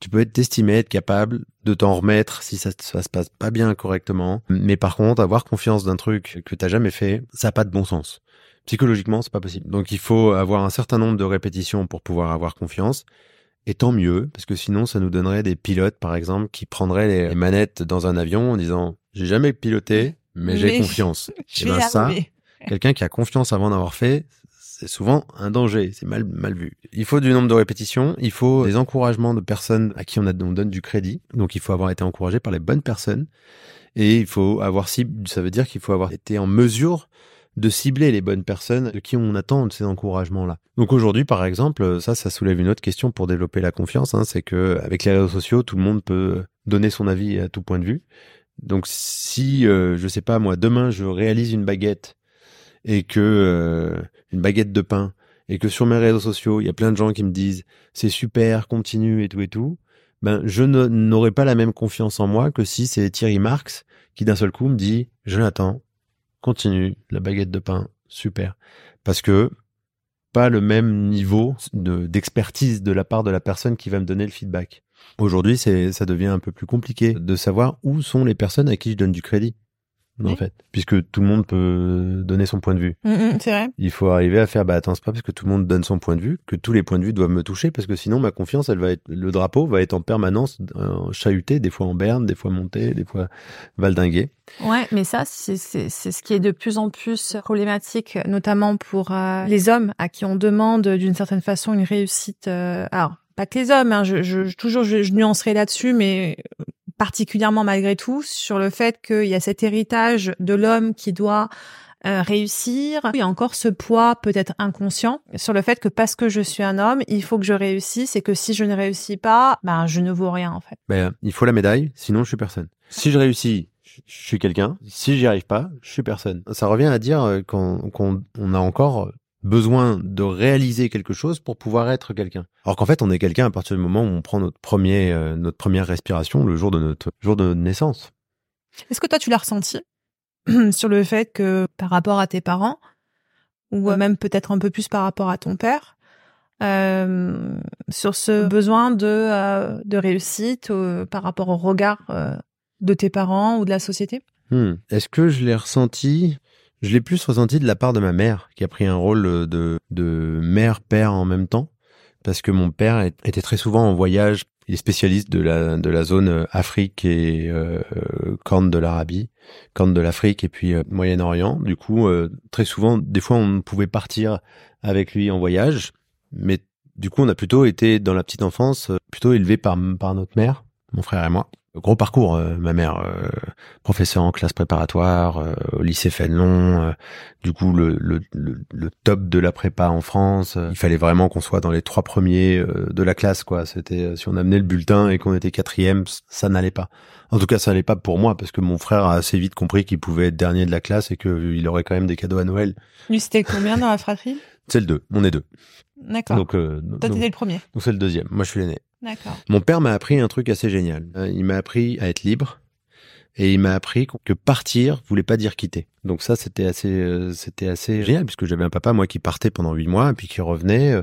Tu peux être t'estimer être capable de t'en remettre si ça, ça se passe pas bien correctement. Mais par contre, avoir confiance d'un truc que t'as jamais fait, ça a pas de bon sens. Psychologiquement, c'est pas possible. Donc, il faut avoir un certain nombre de répétitions pour pouvoir avoir confiance. Et tant mieux, parce que sinon, ça nous donnerait des pilotes, par exemple, qui prendraient les manettes dans un avion en disant, j'ai jamais piloté, mais j'ai confiance. Je Eh ben, ça. Quelqu'un qui a confiance avant d'avoir fait, c'est souvent un danger, c'est mal, mal vu. Il faut du nombre de répétitions, il faut des encouragements de personnes à qui on, donne du crédit, donc il faut avoir été encouragé par les bonnes personnes, et il faut avoir cible, ça veut dire qu'il faut avoir été en mesure de cibler les bonnes personnes de qui on attend ces encouragements-là. Donc aujourd'hui, par exemple, ça, ça soulève une autre question pour développer la confiance, hein, c'est que avec les réseaux sociaux, tout le monde peut donner son avis à tout point de vue. Donc si, euh, je sais pas moi, demain je réalise une baguette et que euh, une baguette de pain et que sur mes réseaux sociaux il y a plein de gens qui me disent c'est super, continue et tout et tout, ben je ne- n'aurai pas la même confiance en moi que si c'est Thierry Marx qui d'un seul coup me dit Jonathan, continue la baguette de pain, super, parce que pas le même niveau de- d'expertise de la part de la personne qui va me donner le feedback. Aujourd'hui, ça devient un peu plus compliqué de savoir où sont les personnes à qui je donne du crédit. En Oui. fait, puisque tout le monde peut donner son point de vue. Mm, mm, c'est vrai. Il faut arriver à faire, bah attends, c'est pas parce que tout le monde donne son point de vue que tous les points de vue doivent me toucher, parce que sinon ma confiance, elle va être, le drapeau va être en permanence euh, chahuté, des fois en berne, des fois monté, des fois valdingué. Ouais, mais ça, c'est ce qui est de plus en plus problématique, notamment pour euh, les hommes à qui on demande d'une certaine façon une réussite. euh, alors, pas que les hommes, hein, je, je, toujours je, je nuancerai là-dessus, mais particulièrement malgré tout sur le fait qu'il y a cet héritage de l'homme qui doit euh, réussir. Il y a encore ce poids peut-être inconscient sur le fait que parce que je suis un homme, il faut que je réussisse et que si je ne réussis pas, ben je ne vaux rien en fait. Ben, il faut la médaille, sinon je suis personne. Si je réussis, je suis quelqu'un. Si j'y arrive pas, je suis personne. Ça revient à dire euh, qu'on qu'on- on a encore besoin de réaliser quelque chose pour pouvoir être quelqu'un. Alors qu'en fait, on est quelqu'un à partir du moment où on prend notre premier, euh, notre première respiration le jour de notre jour de notre naissance. Est-ce que toi, tu l'as ressenti sur le fait que par rapport à tes parents, ou même peut-être un peu plus par rapport à ton père, euh, sur ce besoin de, euh, de réussite euh, par rapport au regard euh, de tes parents ou de la société? Hmm. Est-ce que je l'ai ressenti Je l'ai plus ressenti de la part de ma mère, qui a pris un rôle de, de mère-père en même temps, parce que mon père était très souvent en voyage. Il est spécialiste de la, zone euh, Afrique et euh, euh, Corne de l'Arabie, Corne de l'Afrique et puis euh, Moyen-Orient. Du coup, euh, très souvent, des fois, on pouvait partir avec lui en voyage, mais du coup, on a plutôt été dans la petite enfance, euh, plutôt élevé par, par notre mère, mon frère et moi. Gros parcours, euh, ma mère, euh, professeur en classe préparatoire, euh, au lycée Fénelon, du coup le, le, le, le top de la prépa en France. Il fallait vraiment qu'on soit dans les trois premiers de la classe, quoi. C'était si on amenait le bulletin et qu'on était quatrième, ça n'allait pas. En tout cas, ça n'allait pas pour moi parce que mon frère a assez vite compris qu'il pouvait être dernier de la classe et qu'il aurait quand même des cadeaux à Noël. Lui, c'était combien dans la fratrie? C'est le deux, on est deux. D'accord. Donc, euh, Toi, t'étais le premier. donc c'est le deuxième. Moi, je suis l'aîné. D'accord. Mon père m'a appris un truc assez génial. Euh, Il m'a appris à être libre et il m'a appris que partir voulait pas dire quitter. Donc ça, c'était assez, euh, c'était assez génial puisque j'avais un papa moi qui partait pendant huit mois et puis qui revenait euh,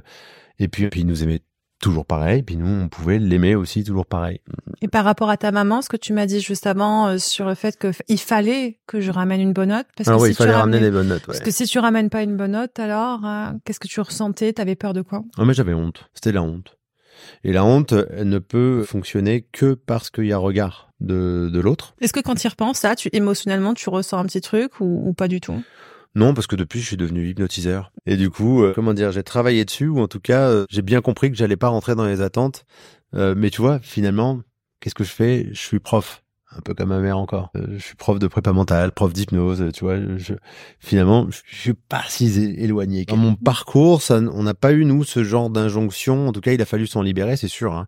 et puis, puis il nous aimait toujours pareil. Puis nous, on pouvait l'aimer aussi toujours pareil. Et par rapport à ta maman, ce que tu m'as dit juste avant euh, sur le fait qu'il fallait que je ramène une bonne note, parce ah que oui, si il fallait tu ramener ramenais- des bonnes notes. Ouais. Parce que si tu ramènes pas une bonne note, alors euh, qu'est-ce que tu ressentais? T'avais peur de quoi? Ah, mais j'avais honte. C'était la honte. Et la honte, elle ne peut fonctionner que parce qu'il y a regard de, de l'autre. Est-ce que quand tu y repenses, là, tu émotionnellement, tu ressens un petit truc ou, ou pas du tout? Non, parce que depuis, je suis devenu hypnotiseur. Et du coup, euh, comment dire, j'ai travaillé dessus, ou en tout cas, euh, j'ai bien compris que j'allais pas rentrer dans les attentes. Euh, mais tu vois, finalement, qu'est-ce que je fais? Je suis prof. Un peu comme ma mère encore. Euh, je suis prof de prépa mentale, prof d'hypnose, tu vois. Je, finalement, je suis pas si éloigné. Dans mon parcours, ça, on n'a pas eu, nous, ce genre d'injonction. En tout cas, il a fallu s'en libérer, c'est sûr. hein.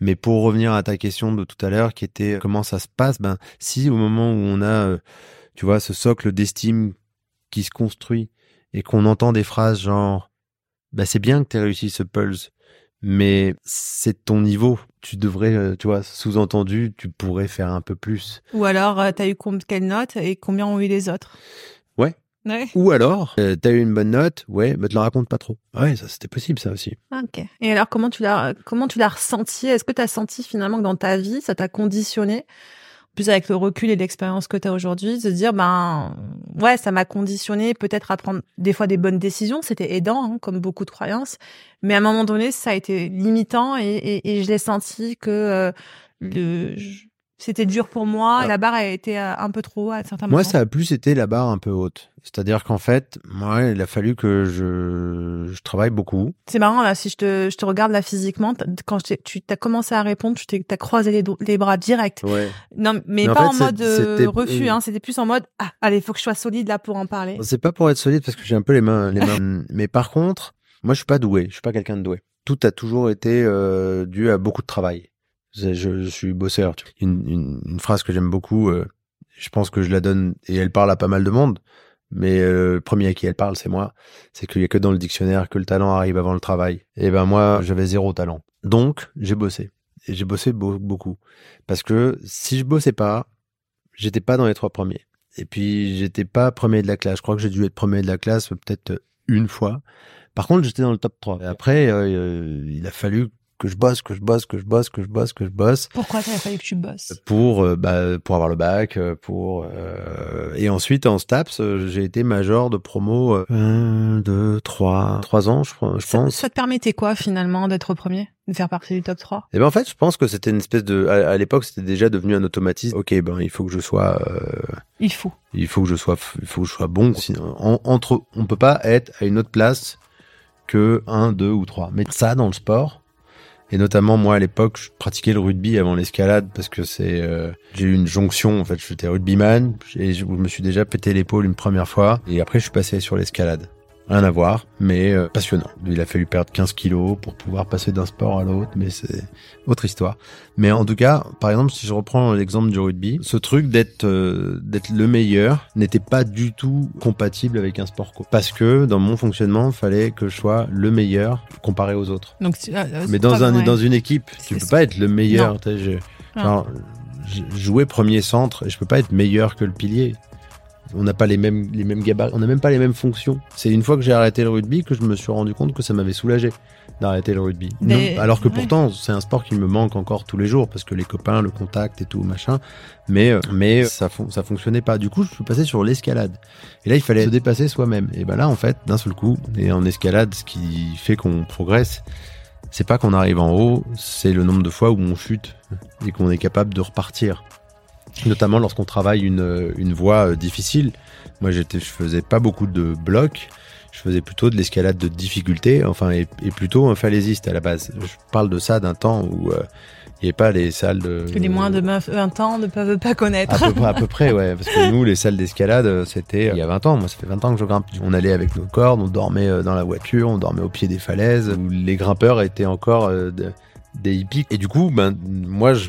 Mais pour revenir à ta question de tout à l'heure, qui était comment ça se passe, ben, si au moment où on a, euh, tu vois, ce socle d'estime qui se construit et qu'on entend des phrases genre bah c'est bien que tu réussi ce pulse mais c'est ton niveau tu devrais euh, tu vois sous-entendu tu pourrais faire un peu plus Ou alors, euh, t'as eu com- quelle note et combien ont eu les autres? Ouais. Ouais. ou alors euh, t'as eu une bonne note ouais mais te la raconte pas trop ouais ça c'était possible ça aussi Ok. Et alors, comment tu l'as, comment tu l'as ressenti? Est-ce que tu as senti finalement que dans ta vie, ça t'a conditionné? Plus avec le recul et l'expérience que tu as aujourd'hui, de dire, ben, ouais, ça m'a conditionné peut-être à prendre des fois des bonnes décisions. C'était aidant, hein, comme beaucoup de croyances. Mais à un moment donné, ça a été limitant et, je l'ai senti que euh, le, c'était dur pour moi. Ah. La barre a été euh, un peu trop haut à certains moi moments. ça a plus été la barre un peu haute c'est-à-dire qu'en fait moi il a fallu que je, je travaille beaucoup C'est marrant, là, si je te, je te regarde là physiquement, quand tu as commencé à répondre, tu t'as croisé les, bras direct. ouais Non, mais, Mais en pas fait, en mode euh, refus, hein, c'était plus en mode ah, allez, faut que je sois solide là pour en parler. C'est pas pour être solide parce que j'ai un peu les mains, les mains. Mais par contre, moi, je suis pas doué. Je suis pas quelqu'un de doué. Tout a toujours été euh, dû à beaucoup de travail. Je, suis bosseur. Une, phrase que j'aime beaucoup, euh, je pense que je la donne et elle parle à pas mal de monde. Mais euh, le premier à qui elle parle, c'est moi. C'est qu'il y a que dans le dictionnaire que le talent arrive avant le travail. Et ben moi, j'avais zéro talent. Donc, j'ai bossé. Et j'ai bossé beau- beaucoup. Parce que si je bossais pas, j'étais pas dans les trois premiers. Et puis, j'étais pas premier de la classe. Je crois que j'ai dû être premier de la classe peut-être une fois. Par contre, j'étais dans le top 3. Et après, euh, il a fallu que je bosse, que je bosse, que je bosse, que je bosse, que je bosse Pourquoi t'avais fallu que tu bosses? Pour euh, bah, pour avoir le bac, euh, pour euh, et ensuite en STAPS, j'ai été major de promo euh, un, deux, trois, trois ans, je, je ça, pense. ça te permettait quoi finalement d'être premier, de faire partie du top 3 Et ben en fait, je pense que c'était une espèce de à, à l'époque, c'était déjà devenu un automatisme. OK, ben il faut que je sois euh, Il faut. il faut que je sois il faut que je sois bon sinon en- entre on peut pas être à une autre place que un, deux ou trois. Mais ça dans le sport et notamment moi à l'époque, je pratiquais le rugby avant l'escalade parce que c'est euh, j'ai eu une jonction en fait, j'étais rugbyman et je, je me suis déjà pété l'épaule une première fois et après je suis passé sur l'escalade. Rien à voir, mais euh, passionnant. Il a fallu perdre 15 kilos pour pouvoir passer d'un sport à l'autre, mais c'est autre histoire. Mais en tout cas, par exemple, si je reprends l'exemple du rugby, ce truc d'être euh, d'être le meilleur n'était pas du tout compatible avec un sport co. Parce que dans mon fonctionnement, il fallait que je sois le meilleur comparé aux autres. Donc, tu- euh, Mais dans un dans une équipe, tu peux pas être le meilleur. Je- genre, jouais premier centre et je peux pas être meilleur que le pilier. On n'a pas les mêmes les mêmes gabarits, on n'a même pas les mêmes fonctions. C'est une fois que j'ai arrêté le rugby que je me suis rendu compte que ça m'avait soulagé d'arrêter le rugby. Mais- Non, alors que ouais. pourtant c'est un sport qui me manque encore tous les jours parce que les copains, le contact et tout machin. Mais mais ça fon- ça fonctionnait pas. Du coup, je suis passé sur l'escalade. Et là, il fallait se dépasser soi-même. Et ben là, en fait, d'un seul coup, et en escalade, ce qui fait qu'on progresse, c'est pas qu'on arrive en haut, c'est le nombre de fois où on chute et qu'on est capable de repartir. Notamment lorsqu'on travaille une, une voie euh, difficile. Moi, je faisais pas beaucoup de blocs. Je faisais plutôt de l'escalade de difficulté, enfin, et, et plutôt un falaisiste à la base. Je parle de ça d'un temps où euh, il n'y avait pas les salles de. Que les moins de 20 ans ne peuvent pas À connaître. peu, près, à peu près, ouais. Parce que nous, les salles d'escalade, euh, c'était il y a 20 ans. Moi, ça fait 20 ans que je grimpe. On allait avec nos cordes, on dormait dans la voiture, on dormait au pied des falaises, où les grimpeurs étaient encore euh, de- des hippies. Et du coup, ben, moi, je-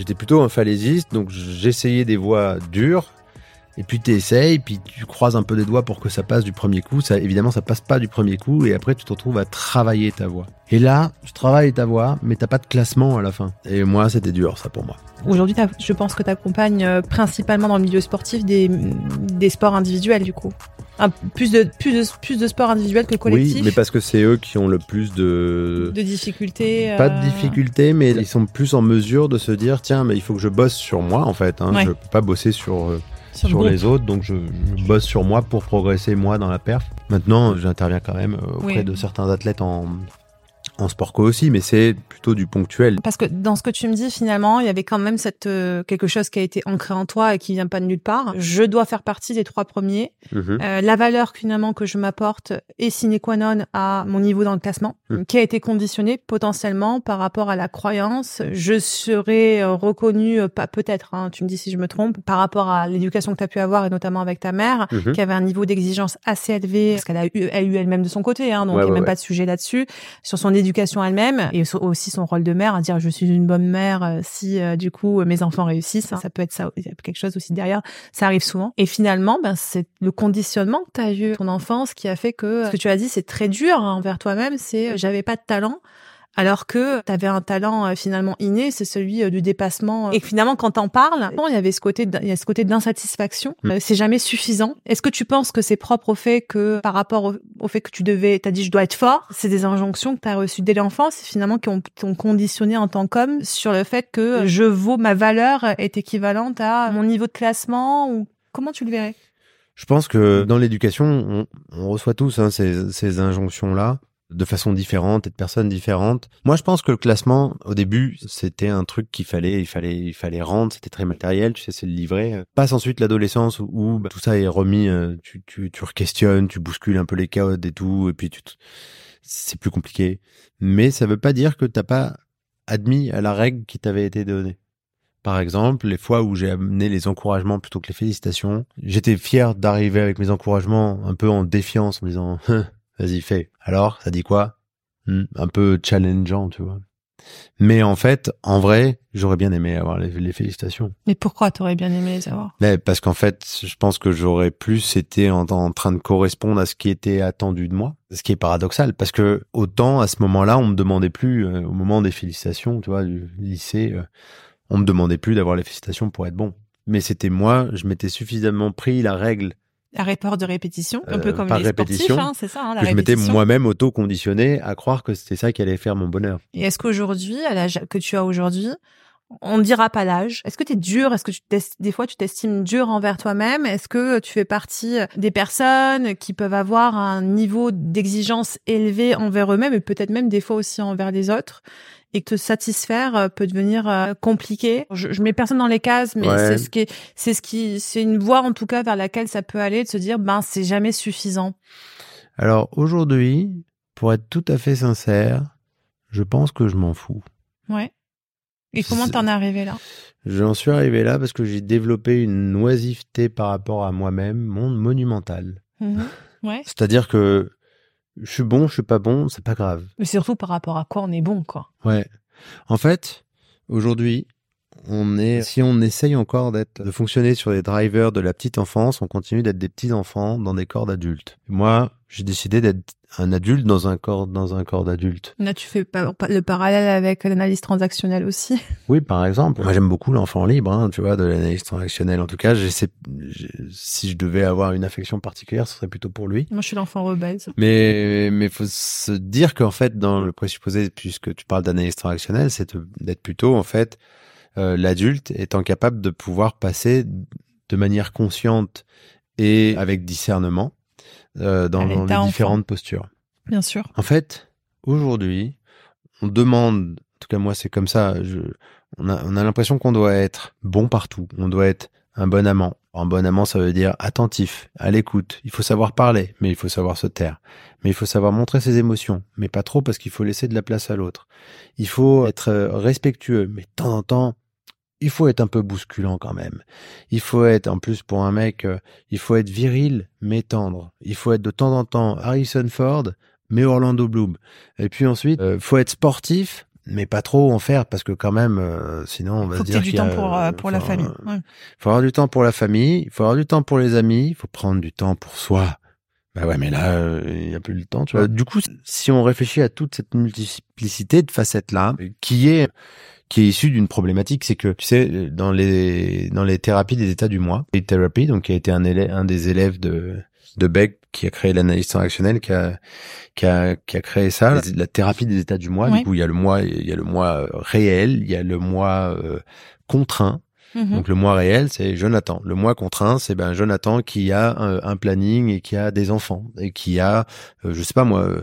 j'étais plutôt un falaisiste, donc j'essayais des voies dures. Et puis tu essayes, puis tu croises un peu des doigts pour que ça passe du premier coup. Évidemment, ça passe pas du premier coup, et après tu te retrouves à travailler ta voix. Et là, tu travailles ta voix, mais t'as pas de classement à la fin. Et moi, c'était dur, ça pour moi. Aujourd'hui, je pense que tu accompagnes principalement dans le milieu sportif des, des sports individuels, du coup. Un- plus, de, plus, de, plus de sports individuels que collectifs. Oui, mais parce que c'est eux qui ont le plus de De difficultés. pas euh, de difficultés, mais ils sont plus en mesure de se dire tiens, mais il faut que je bosse sur moi en fait. Hein. Ouais. Je peux pas bosser sur euh, sur sur, les autres, donc je, je bosse sur moi pour progresser moi dans la perf. Maintenant, j'interviens quand même euh, auprès Oui. de certains athlètes en en sport co aussi, mais c'est plutôt du ponctuel. Parce que dans ce que tu me dis, finalement, il y avait quand même cette euh, quelque chose qui a été ancré en toi et qui vient pas de nulle part. Je dois faire partie des trois premiers. Mhm. Euh, la valeur finalement que je m'apporte est sine qua non à mon niveau dans le classement, Mm. qui a été conditionné potentiellement par rapport à la croyance. Je serai euh, reconnue, euh, pas peut-être, hein, tu me dis si je me trompe, par rapport à l'éducation que tu as pu avoir et notamment avec ta mère, Mhm. qui avait un niveau d'exigence assez élevé, parce qu'elle a eu, elle elle-même de son côté, hein, donc Ouais, il n'y a ouais, même ouais. pas de sujet là-dessus, sur son éducation elle-même et aussi son rôle de mère, à dire je suis une bonne mère euh, si euh, du coup mes enfants réussissent, hein. ça peut être ça, quelque chose aussi derrière, ça arrive souvent. Et finalement, ben, c'est le conditionnement que tu as eu ton enfance qui a fait que ce que tu as dit, c'est très dur hein, envers toi-même, c'est euh, j'avais pas de talent. Alors que tu avais un talent euh, finalement inné, c'est celui euh, du dépassement. Et que finalement, quand t'en parles, bon, il y avait ce côté, il y a ce côté d'insatisfaction. Mm. Euh, c'est jamais suffisant. Est-ce que tu penses que c'est propre au fait que, par rapport au, au fait que tu devais, t'as dit je dois être fort, c'est des injonctions que t'as reçues dès l'enfance et finalement qui ont, t'ont conditionné en tant qu'homme sur le fait que je vaux, ma valeur est équivalente à mon niveau de classement ou comment tu le verrais? Je pense que dans l'éducation, on, on reçoit tous hein, ces, ces injonctions-là de façon différente et de personnes différentes. Moi, je pense que le classement, au début, c'était un truc qu'il fallait, il fallait, il fallait rendre. C'était très matériel, tu sais, c'est le livret. Passe ensuite l'adolescence où, bah, tout ça est remis. euh, tu, tu, tu re-questionnes, tu bouscules un peu les codes et tout, et puis tu, c'est plus compliqué. Mais ça veut pas dire que t'as pas admis à la règle qui t'avait été donnée. Par exemple, les fois où j'ai amené les encouragements plutôt que les félicitations, j'étais fier d'arriver avec mes encouragements un peu en défiance en me disant Hein, vas-y fais. Alors, ça dit quoi? Hmm, Un peu challengeant, tu vois. Mais en fait, en vrai, j'aurais bien aimé avoir les, les félicitations. Mais pourquoi t'aurais bien aimé les avoir? Mais parce qu'en fait, je pense que j'aurais plus été en, en train de correspondre à ce qui était attendu de moi. Ce qui est paradoxal, parce que autant à ce moment-là, on me demandait plus, euh, au moment des félicitations, tu vois, du lycée, euh, on me demandait plus d'avoir les félicitations pour être bon. Mais c'était moi, je m'étais suffisamment pris la règle À rapport de répétition, un Euh, peu comme par les répétition, sportifs, hein, c'est ça, hein, la que je m'étais moi-même auto-conditionné à croire que c'était ça qui allait faire mon bonheur. Et est-ce qu'aujourd'hui, à l'âge que tu as aujourd'hui, on ne dira pas l'âge. Est-ce que tu es dur? Est-ce que tu des fois tu t'estimes dur envers toi-même? Est-ce que tu fais partie des personnes qui peuvent avoir un niveau d'exigence élevé envers eux-mêmes et peut-être même des fois aussi envers les autres? Et que te satisfaire euh, peut devenir euh, compliqué. Je, je mets personne dans les cases, mais Ouais. c'est ce qui, est- c'est ce qui, c'est une voie en tout cas vers laquelle ça peut aller de se dire, ben c'est jamais suffisant. Alors aujourd'hui, pour être tout à fait sincère, je pense que je m'en fous. Ouais. Et comment t'en es arrivé là? J'en suis arrivé là parce que j'ai développé une oisiveté par rapport à moi-même, mon monumentale. Mhm. Ouais. C'est-à-dire que je suis bon, je suis pas bon, c'est pas grave. Mais surtout par rapport à quoi on est bon, quoi. Ouais. En fait, aujourd'hui, on est, si on essaye encore d'être, de fonctionner sur les drivers de la petite enfance, on continue d'être des petits enfants dans des corps d'adultes. Moi, j'ai décidé d'être un adulte dans un corps, dans un corps d'adulte. Là, tu fais le parallèle avec l'analyse transactionnelle aussi. Oui, par exemple. Moi, j'aime beaucoup l'enfant libre, hein, tu vois, de l'analyse transactionnelle. En tout cas, j'essaie, si je devais avoir une affection particulière, ce serait plutôt pour lui. Moi, je suis l'enfant rebelle. Mais mais faut se dire qu'en fait dans le présupposé puisque tu parles d'analyse transactionnelle, c'est d'être plutôt en fait euh, l'adulte étant capable de pouvoir passer de manière consciente et avec discernement euh, dans, les enfant. différentes postures. Bien sûr. En fait, aujourd'hui, on demande, en tout cas moi c'est comme ça, je, on a, on a l'impression qu'on doit être bon partout, on doit être un bon amant. Un bon amant, ça veut dire attentif, à l'écoute. Il faut savoir parler, mais il faut savoir se taire. Mais il faut savoir montrer ses émotions, mais pas trop parce qu'il faut laisser de la place à l'autre. Il faut être euh, respectueux, mais de temps en temps, il faut être un peu bousculant quand même. Il faut être, en plus pour un mec, euh, il faut être viril, mais tendre. Il faut être de temps en temps Harrison Ford, mais Orlando Bloom. Et puis ensuite, euh, faut être sportif, mais pas trop en faire parce que quand même, euh, sinon on va Faut se que dire du qu'il y a, temps pour, euh, pour la famille. Ouais. faut avoir du temps pour la famille, il faut avoir du temps pour les amis, il faut prendre du temps pour soi. Bah ouais, mais là, euh, il n'y a plus le temps, tu vois. Du coup, si on réfléchit à toute cette multiplicité de facettes-là, qui est qui est issue d'une problématique, c'est que tu sais, dans les dans les thérapies des états du moi, et thérapie, donc qui a été un élève, un des élèves de de Beck qui a créé l'analyse transactionnelle, qui a qui a qui a créé ça, la, thérapie des états du moi. Ouais. Du coup, il y a le moi, il y a le moi euh, réel, il y a le moi euh, contraint. Mhm. Donc le moi réel, c'est Jonathan. Le moi contraint, c'est ben Jonathan qui a un, un planning et qui a des enfants et qui a, euh, je sais pas moi, euh,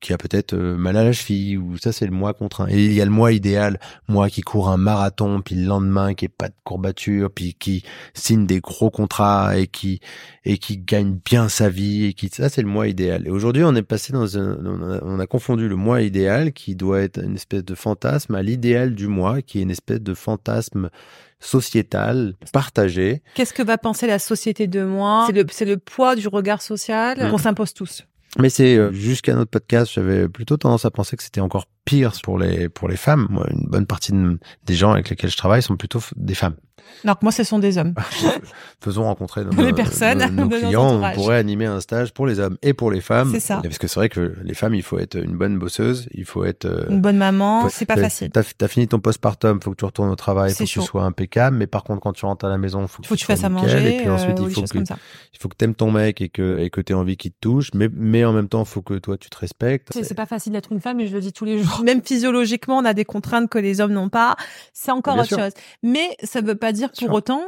qui a peut-être euh, mal à la cheville ou ça c'est le moi contraint. Et il y a le moi idéal, moi qui court un marathon puis le lendemain qui est pas de courbature puis qui signe des gros contrats et qui et qui gagne bien sa vie et qui ça c'est le moi idéal. Et aujourd'hui on est passé dans un, on a, on a confondu le moi idéal qui doit être une espèce de fantasme à l'idéal du moi qui est une espèce de fantasme sociétal, partagé. Qu'est-ce que va penser la société de moi? C'est le, c'est le poids du regard social Mm. qu'on s'impose tous. Mais c'est euh, jusqu'à notre podcast, j'avais plutôt tendance à penser que c'était encore pire pour les pour les femmes. Moi, une bonne partie de- des gens avec lesquels je travaille sont plutôt des femmes. Alors que moi, ce sont des hommes. Faisons rencontrer nos, Les personnes nos, nos clients. On pourrait animer un stage pour les hommes et pour les femmes. C'est ça. Parce que c'est vrai que les femmes, il faut être une bonne bosseuse, il faut être. euh, Une bonne maman, faut- c'est pas facile. T'as as fini ton postpartum, faut que tu retournes au travail, faut que tu chaud. sois impeccable. Mais par contre, quand tu rentres à la maison, faut que, Faut que tu fasses à manger, Et puis ensuite, euh, il faut que comme ça. il faut que t'aimes ton mec et que et que t'aies envie qu'il te touche. Mais mais en même temps, faut que toi tu te respectes. C'est c'est pas facile d'être une femme et je le dis tous les jours. Même physiologiquement, on a des contraintes que les hommes n'ont pas. C'est encore Bien autre sûr. chose. Mais ça veut pas dire pour autant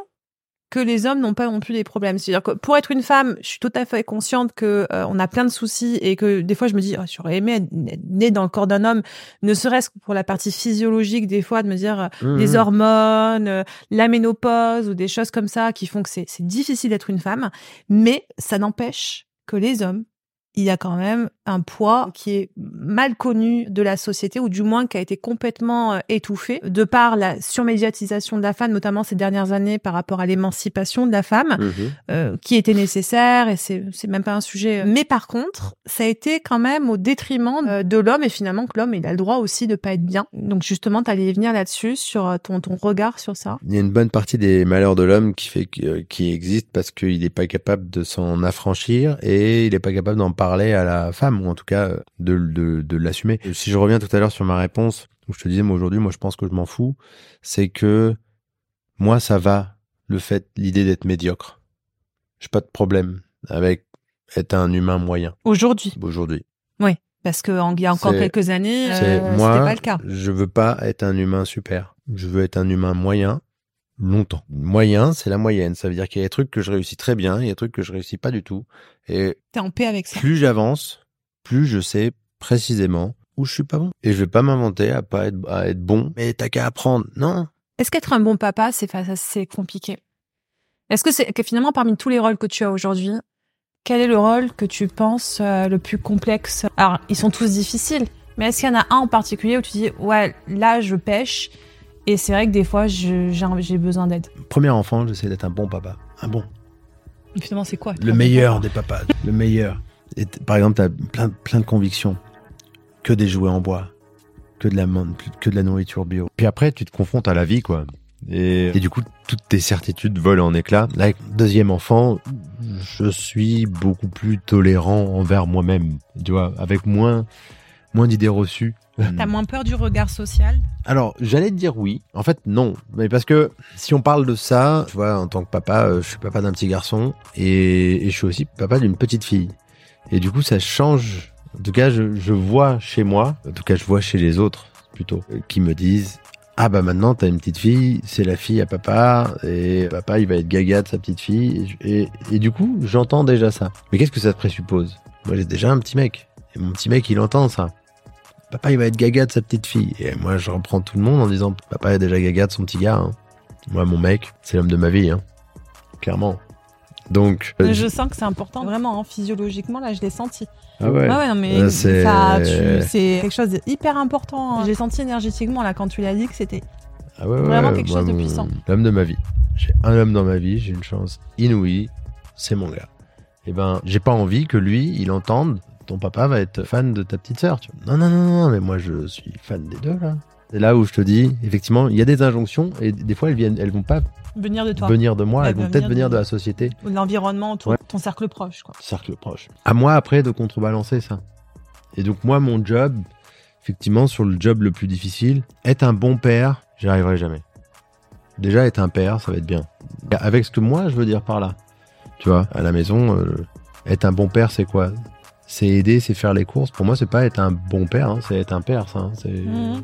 que les hommes n'ont pas non plus des problèmes. C'est-à-dire que pour être une femme, je suis tout à fait consciente que euh, on a plein de soucis et que des fois je me dis, oh, j'aurais aimé être née dans le corps d'un homme, ne serait-ce que pour la partie physiologique des fois de me dire euh, Mmh, les mmh. hormones, euh, la ménopause ou des choses comme ça qui font que c'est difficile d'être une femme. Mais ça n'empêche que les hommes, il y a quand même un poids qui est mal connu de la société ou du moins qui a été complètement euh, étouffé de par la surmédiatisation de la femme, notamment ces dernières années par rapport à l'émancipation de la femme Mhm. euh, qui était nécessaire et c'est c'est même pas un sujet. Mais par contre, ça a été quand même au détriment euh, de l'homme et finalement que l'homme il a le droit aussi de pas être bien. Donc justement, tu allais venir là-dessus sur euh, ton ton regard sur ça? Il y a une bonne partie des malheurs de l'homme qui fait euh, qui existe parce qu'il n'est pas capable de s'en affranchir et il n'est pas capable d'en parler à la femme ou en tout cas euh, de, de, de l'assumer. Si je reviens tout à l'heure sur ma réponse où je te disais moi aujourd'hui moi je pense que je m'en fous, c'est que moi ça va le fait l'idée d'être médiocre. J'ai pas de problème avec être un humain moyen Aujourd'hui, aujourd'hui. parce que en- il y a encore quelques années, euh, c'était pas le cas. je veux pas être un humain super. Je veux être un humain moyen longtemps. Moyen, c'est la moyenne. Ça veut dire qu'il y a des trucs que je réussis très bien, il y a des trucs que je réussis pas du tout. Et T'es en paix avec ça. plus j'avance, plus je sais précisément où je suis pas bon. Et je vais pas m'inventer à pas être, à être bon. Mais t'as qu'à apprendre. Non. Est-ce qu'être un bon papa, c'est c'est compliqué? Est-ce que c'est que finalement parmi tous les rôles que tu as aujourd'hui, quel est le rôle que tu penses euh, le plus complexe? Alors, ils sont tous difficiles, mais est-ce qu'il y en a un en particulier où tu dis ouais, là je pêche et c'est vrai que des fois j'ai besoin d'aide. Premier enfant, j'essaie d'être un bon papa. Un bon. Mais Finalement, c'est quoi Le meilleur des papas. Le meilleur. Et par exemple, t'as plein, plein de convictions. Que des jouets en bois. Que de la, que de la nourriture bio. Puis après, tu te confrontes à la vie, quoi. Et, et du coup, toutes tes certitudes volent en éclats. Là, deuxième enfant, je suis beaucoup plus tolérant envers moi-même. Tu vois, avec moins, moins d'idées reçues. T'as moins peur du regard social? Alors, j'allais te dire oui. En fait, non. Mais parce que si on parle de ça, tu vois, en tant que papa, euh, je suis papa d'un petit garçon et, et je suis aussi papa d'une petite fille. Et du coup, ça change. En tout cas, je, je vois chez moi, en tout cas, je vois chez les autres plutôt, euh, qui me disent Ah bah maintenant, t'as une petite fille, c'est la fille à papa, et papa, il va être gaga de sa petite fille. Et, et- et du coup, j'entends déjà ça. Mais qu'est-ce que ça présuppose? Moi, j'ai déjà un petit mec. Et mon petit mec, il entend ça papa il va être gaga de sa petite fille. Et moi je reprends tout le monde en disant papa est déjà gaga de son petit gars. hein. Moi mon mec, c'est l'homme de ma vie, hein. clairement. Donc euh, Je sens que c'est important, vraiment, hein, physiologiquement, là, je l'ai senti. ah ouais. Ouais, ouais, non, mais c'est- ça, tu- c'est quelque chose d'hyper important. hein. J'ai senti énergétiquement, là, quand tu l'as dit, que c'était. Ah ouais, Vraiment ouais, quelque moi, chose de mon- puissant. L'homme de ma vie. J'ai un homme dans ma vie, j'ai une chance inouïe, c'est mon gars. Et ben, j'ai pas envie que lui, il entende ton papa va être fan de ta petite sœur. tu vois. Non, non, non, non, mais moi je suis fan des deux là. C'est là où je te dis, effectivement, il y a des injonctions et des fois elles viennent, elles vont pas Venir de toi. venir de moi, Elles elles vont vont peut-être venir venir de- de la société. Ou de l'environnement Ouais. ton cercle proche, quoi. cercle proche. À moi après de contrebalancer ça. Et donc moi mon job, effectivement sur le job le plus difficile, être un bon père, j'y arriverai jamais. Déjà être un père, ça va être bien. Avec ce que moi je veux dire par là. Tu vois, à la maison, euh, être un bon père c'est quoi? C'est aider, c'est faire les courses. Pour moi c'est pas être un bon père, hein, c'est être un père ça. hein. C'est Mhm.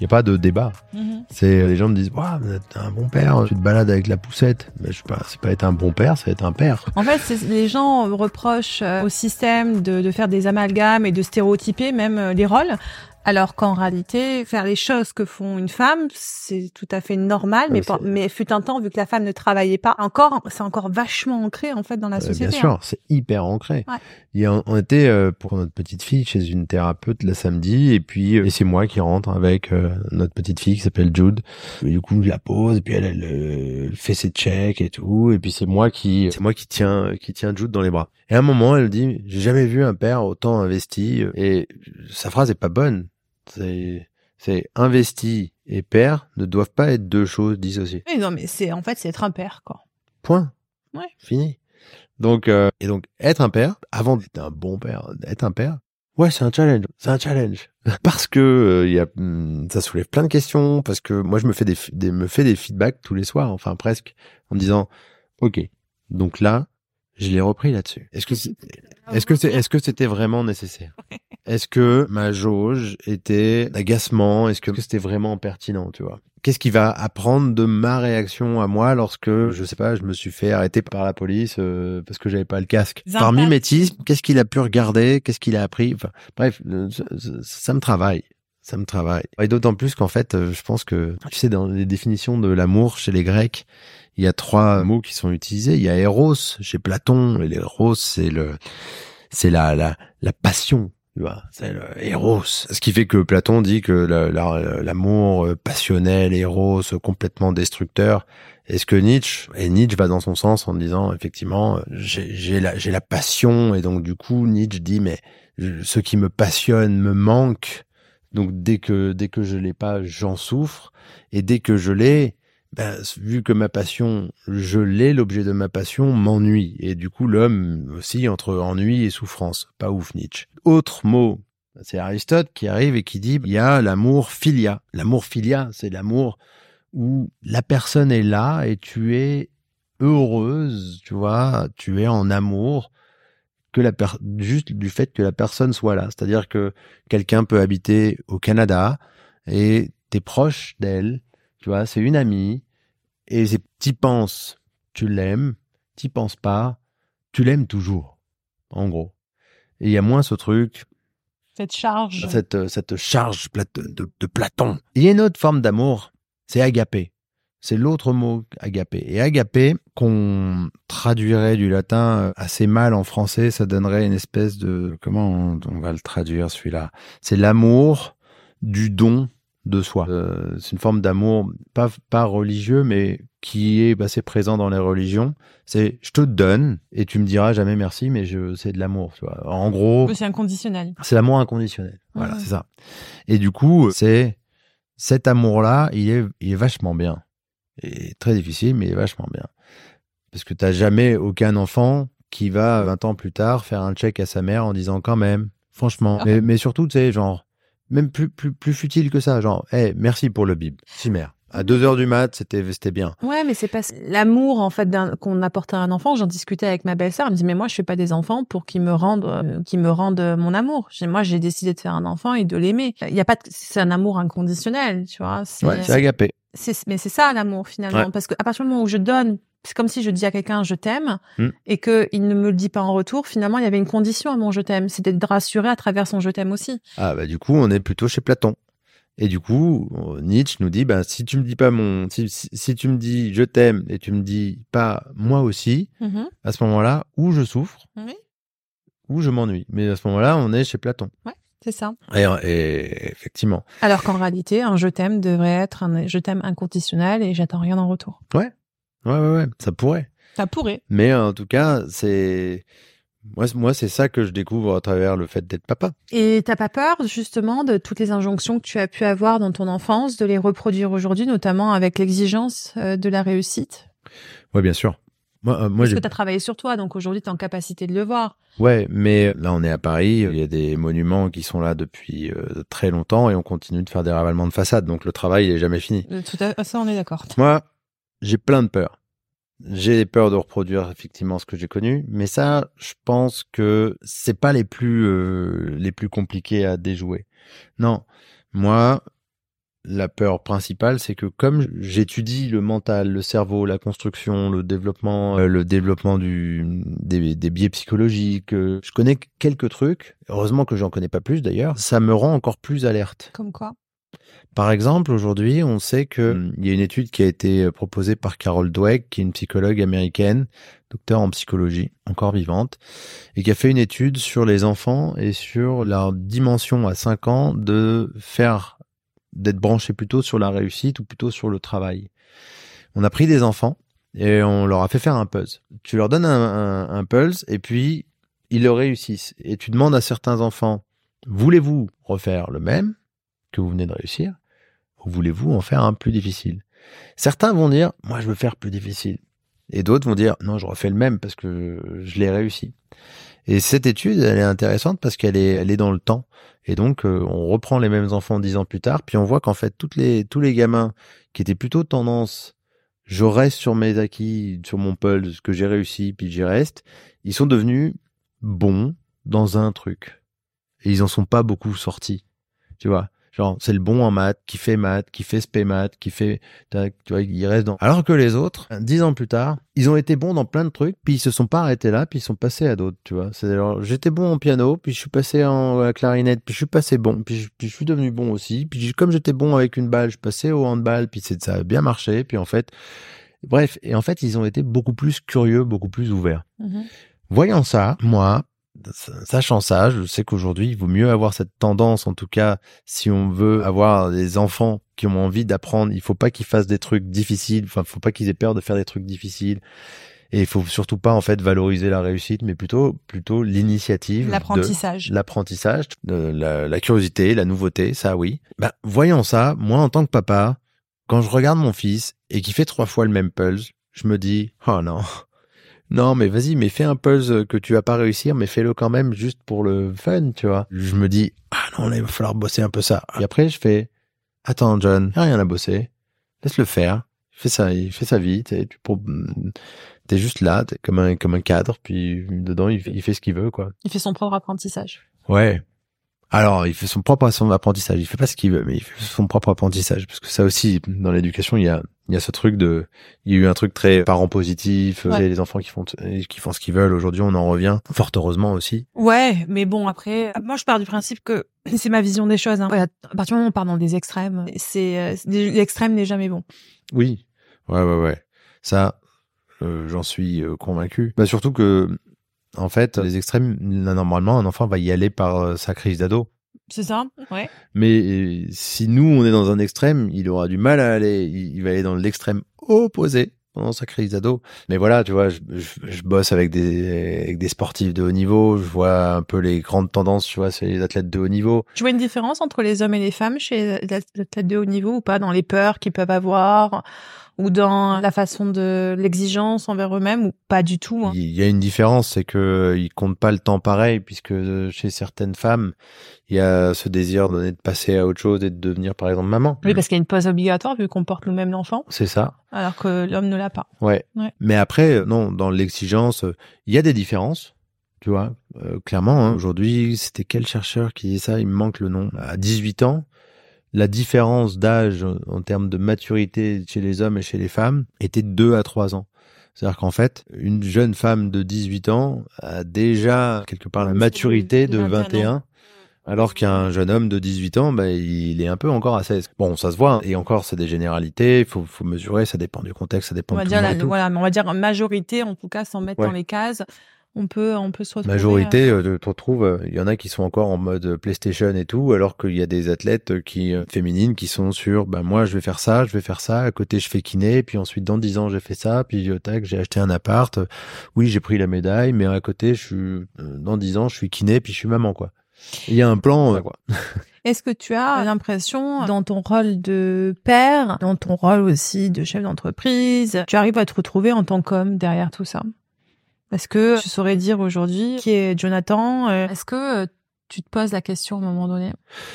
il y a pas de débat. Mhm. C'est les gens me disent waouh, t'es un bon père, tu te balades avec la poussette. Mais je sais pas, c'est pas être un bon père, c'est être un père. En fait, c'est- les gens reprochent euh, au système de, de faire des amalgames et de stéréotyper même euh, les rôles, alors qu'en réalité, faire les choses que font une femme, c'est tout à fait normal. Ouais, mais, mais fut un temps, vu que la femme ne travaillait pas encore, c'est encore vachement ancré en fait dans la Euh, société. Bien hein. sûr, c'est hyper ancré. Ouais. Il y a- on était euh, pour notre petite fille chez une thérapeute le samedi et puis euh, et c'est moi qui rentre avec euh, notre petite fille qui s'appelle Jude. Et du coup, je la pose et puis elle, elle, euh, fait ses checks et tout et puis c'est moi qui c'est moi qui tiens qui tient Jude dans les bras. Et à un moment, elle dit "J'ai jamais vu un père autant investi" et sa phrase est pas bonne. C'est c'est investi et père ne doivent pas être deux choses dissociées. Oui, non, mais c'est en fait, c'est être un père, quoi. Point. Ouais. Fini. Donc, euh, et donc, être un père, avant d'être un bon père, être un père, ouais, c'est un challenge. C'est un challenge. Parce que euh, y a, hum, ça soulève plein de questions. Parce que moi, je me fais des, des- me fais des feedbacks tous les soirs, enfin presque, en me disant, ok, donc là, je l'ai repris là-dessus. Est-ce que c'est- est-ce que c'est, est-ce que c'était vraiment nécessaire? Est-ce que ma jauge était d'agacement? Est-ce que c'était vraiment pertinent, tu vois? Qu'est-ce qui va apprendre de ma réaction à moi lorsque, je sais pas, je me suis fait arrêter par la police euh, parce que j'avais pas le casque? Par mimétisme, qu'est-ce qu'il a pu regarder? Qu'est-ce qu'il a appris? Enfin, Bref, euh, ça me travaille. Ça me travaille. Et d'autant plus qu'en fait, euh, je pense que, tu sais, dans les définitions de l'amour chez les Grecs, il y a trois mots qui sont utilisés. Il y a Eros chez Platon, et l'Eros, c'est le, c'est la, la, la passion. C'est le Eros. Ce qui fait que Platon dit que la- la- l'amour passionnel, Eros, complètement destructeur. Est-ce que Nietzsche, et Nietzsche va dans son sens en disant, effectivement, j'ai la, la passion, et donc du coup, Nietzsche dit, mais ce qui me passionne me manque, donc dès que, dès que je l'ai pas, j'en souffre, et dès que je l'ai, ben, vu que ma passion, je l'ai, l'objet de ma passion m'ennuie. Et du coup, l'homme aussi entre ennui et souffrance. Pas ouf, Nietzsche. Autre mot, c'est Aristote qui arrive et qui dit, il y a l'amour philia. L'amour philia, c'est l'amour où la personne est là et tu es heureuse, tu vois, tu es en amour que la per- juste du fait que la personne soit là. C'est-à-dire que quelqu'un peut habiter au Canada et t'es proche d'elle, tu vois, c'est une amie, et t'y penses, tu l'aimes, t'y penses pas, tu l'aimes toujours, en gros. Et il y a moins ce truc, Cette charge. cette, cette charge plat- de, de Platon. Il y a une autre forme d'amour, c'est agapé. C'est l'autre mot, agapé. Et agapé, qu'on traduirait du latin euh, assez mal en français, ça donnerait une espèce de... Comment on, on va le traduire celui-là? C'est l'amour du don de soi. Euh, c'est une forme d'amour pas pas religieux, mais qui est assez présent dans les religions. C'est je te donne et tu me diras jamais merci, mais je c'est de l'amour. Tu vois. En gros, C'est inconditionnel. c'est l'amour inconditionnel. Voilà, Ouais. c'est ça. Et du coup, c'est cet amour-là, il est, il est vachement bien. Et très difficile, mais est vachement bien. Parce que t'as jamais aucun enfant qui va 20 ans plus tard faire un check à sa mère en disant quand même, franchement. Ah. Mais, mais surtout, tu sais, genre, même plus, plus, plus futile que ça, genre, hey, merci pour le bib. Si mère. À 2 heures du mat, c'était, c'était bien. Ouais, mais c'est pas l'amour en fait qu'on apporte à un enfant. J'en discutais avec ma belle-sœur. Elle me dit mais moi je fais pas des enfants pour qu'ils me rendent, euh, qu'ils me rendent euh, mon amour. Moi j'ai décidé de faire un enfant et de l'aimer. Il y a pas, de- c'est un amour inconditionnel, tu vois. C'est, Ouais, c'est agapé. c'est- mais c'est ça l'amour finalement, Ouais. parce que à partir du moment où je donne, c'est comme si je dis à quelqu'un je t'aime Hmm. et que il ne me le dit pas en retour. Finalement, il y avait une condition à mon je t'aime, c'était de rassurer à travers son je t'aime aussi. Ah, bah, du coup, on est plutôt chez Platon. Et du coup, euh, Nietzsche nous dit, bah, si tu me dis pas mon, si, si, si tu me dis je t'aime et tu me dis pas moi aussi, Mhm. à ce moment-là, ou je souffre, Oui. ou je m'ennuie. Mais à ce moment-là, on est chez Platon. C'est ça. Et, et effectivement. Alors qu'en réalité, un je t'aime devrait être un je t'aime inconditionnel et j'attends rien en retour. Ouais, ouais, ouais, ça pourrait. Ça pourrait. Mais en tout cas, c'est, moi, c'est- moi, c'est ça que je découvre à travers le fait d'être papa. Et t'as pas peur justement de toutes les injonctions que tu as pu avoir dans ton enfance, de les reproduire aujourd'hui, notamment avec l'exigence euh, de la réussite? Ouais, bien sûr. Moi, euh, moi, Parce que t'as travaillé sur toi, donc aujourd'hui t'es en capacité de le voir. Ouais, mais là on est à Paris, il y a des monuments qui sont là depuis euh, très longtemps et on continue de faire des ravalements de façade, donc le travail il est jamais fini. Tout à ça, on est d'accord. Moi, j'ai plein de peurs. J'ai peur de reproduire effectivement ce que j'ai connu, mais ça, je pense que c'est pas les plus euh, les plus compliqués à déjouer. Non, moi, la peur principale, c'est que comme j'étudie le mental, le cerveau, la construction, le développement, euh, le développement du des, des biais psychologiques, euh, je connais quelques trucs. Heureusement que j'en connais pas plus d'ailleurs. Ça me rend encore plus alerte. Comme quoi? Par exemple, aujourd'hui, on sait que hum, il y a une étude qui a été euh, proposée par Carol Dweck, qui est une psychologue américaine, docteur en psychologie, encore vivante, et qui a fait une étude sur les enfants et sur leur dimension à 5 ans de faire d'être branché plutôt sur la réussite ou plutôt sur le travail. On a pris des enfants et on leur a fait faire un puzzle. Tu leur donnes un, un, un puzzle et puis ils le réussissent. Et tu demandes à certains enfants, voulez-vous refaire le même? Que vous venez de réussir ou voulez-vous en faire un plus difficile? Certains vont dire, moi je veux faire plus difficile. Et d'autres vont dire, non, je refais le même parce que je l'ai réussi. Et cette étude, elle est intéressante parce qu'elle est, elle est dans le temps. Et donc, euh, on reprend les mêmes enfants dix ans plus tard, puis on voit qu'en fait, les, tous les gamins qui étaient plutôt tendance, je reste sur mes acquis, sur mon pulse, que j'ai réussi, puis j'y reste, ils sont devenus bons dans un truc. Et ils en sont pas beaucoup sortis. Tu vois? Genre, c'est le bon en maths, qui fait maths, qui fait spé maths, qui fait, tu vois, il reste dans. Alors que les autres, dix ans plus tard, ils ont été bons dans plein de trucs, puis ils se sont pas arrêtés là, puis ils sont passés à d'autres, tu vois. C'est alors, j'étais bon en piano, puis je suis passé en à clarinette, puis je suis passé bon, puis je, puis je suis devenu bon aussi, puis comme j'étais bon avec une balle, je suis passé au handball, puis c'est ça a bien marché, puis en fait, bref, et en fait, ils ont été beaucoup plus curieux, beaucoup plus ouverts. Mhm. Voyant ça, moi, sachant ça, je sais qu'aujourd'hui, il vaut mieux avoir cette tendance, en tout cas, si on veut avoir des enfants qui ont envie d'apprendre, il faut pas qu'ils fassent des trucs difficiles, enfin, faut pas qu'ils aient peur de faire des trucs difficiles. Et il faut surtout pas, en fait, valoriser la réussite, mais plutôt, plutôt l'initiative. L'apprentissage. L'apprentissage, la, la curiosité, la nouveauté, ça oui. Bah, voyant ça, moi, en tant que papa, quand je regarde mon fils et qu'il fait trois fois le même puzzle, je me dis, oh non. Non, mais vas-y, mais fais un puzzle que tu vas pas réussir, mais fais-le quand même juste pour le fun, tu vois. Je me dis, ah non, là, il va falloir bosser un peu ça. Et après, je fais, attends, John, y a rien à bosser. Laisse-le faire. Il fait ça, il fait sa vie, t'es, tu, pro- t'es juste là, t'es comme un, comme un cadre, puis dedans, il, il fait ce qu'il veut, quoi. Il fait son propre apprentissage. Ouais. Alors, il fait son propre son apprentissage. Il fait pas ce qu'il veut, mais il fait son propre apprentissage. Parce que ça aussi, dans l'éducation, il y a, il y a ce truc de, il y a eu un truc très parent positif, Ouais. et les enfants qui font, qui font ce qu'ils veulent. Aujourd'hui, on en revient. Fort heureusement aussi. Ouais, mais bon, après, moi, je pars du principe que c'est ma vision des choses. Hein. Ouais, à partir du moment où on part dans des extrêmes, c'est euh, l'extrême n'est jamais bon. Oui. Ouais, ouais, ouais. Ça, euh, j'en suis euh, convaincu. Bah, surtout que, en fait, les extrêmes, là, normalement, un enfant va y aller par euh, sa crise d'ado. C'est ça Ouais. Mais euh, si nous, on est dans un extrême, il aura du mal à aller. Il, il va aller dans l'extrême opposé pendant sa crise d'ado. Mais voilà, tu vois, je, je- je bosse avec des, avec des sportifs de haut niveau. Je vois un peu les grandes tendances, tu vois, c'est les athlètes de haut niveau. Tu vois une différence entre les hommes et les femmes chez les athlètes de haut niveau ou pas dans les peurs qu'ils peuvent avoir ou dans la façon de l'exigence envers eux-mêmes ou pas du tout hein Il y a une différence, c'est que ils comptent pas le temps pareil, puisque chez certaines femmes, il y a ce désir donné de passer à autre chose et de devenir, par exemple, maman. Oui, parce qu'il y a une pause obligatoire vu qu'on porte nous-mêmes l'enfant, C'est ça. alors que l'homme ne l'a pas. Ouais. Ouais. Mais après, euh, non, dans l'exigence, euh, il y a des différences. Tu vois, Euh, clairement, hein, aujourd'hui, c'était quel chercheur qui disait ça? Il me manque le nom. À 18 ans, la différence d'âge en termes de maturité chez les hommes et chez les femmes était de 2 à 3 ans. C'est-à-dire qu'en fait, une jeune femme de 18 ans a déjà quelque part la maturité de 21 ans. 21, alors qu'un jeune homme de 18 ans, bah, il est un peu encore à 16. Bon, ça se voit, hein. et encore, c'est des généralités, il faut, faut mesurer, ça dépend du contexte, ça dépend On va de tout dire monde la, tout. voilà, mais on va dire majorité en tout cas sans mettre Ouais. dans les cases. On peut on peut se retrouver. Majorité, euh, tu retrouves, euh, il y en a qui sont encore en mode PlayStation et tout, alors qu'il y a des athlètes euh, qui euh, féminines qui sont sur, ben moi je vais faire ça, je vais faire ça, à côté je fais kiné, puis ensuite dans 10 ans j'ai fait ça, puis euh, tac j'ai acheté un appart, euh, oui j'ai pris la médaille, mais à côté je suis, euh, dans 10 ans je suis kiné, puis je suis maman quoi. Il y a un plan, euh, quoi. Est-ce que tu as l'impression, dans ton rôle de père, dans ton rôle aussi de chef d'entreprise, tu arrives à te retrouver en tant qu'homme derrière tout ça? Est-ce que tu saurais dire aujourd'hui qui est Jonathan euh, Est-ce que euh, tu te poses la question à un moment donné?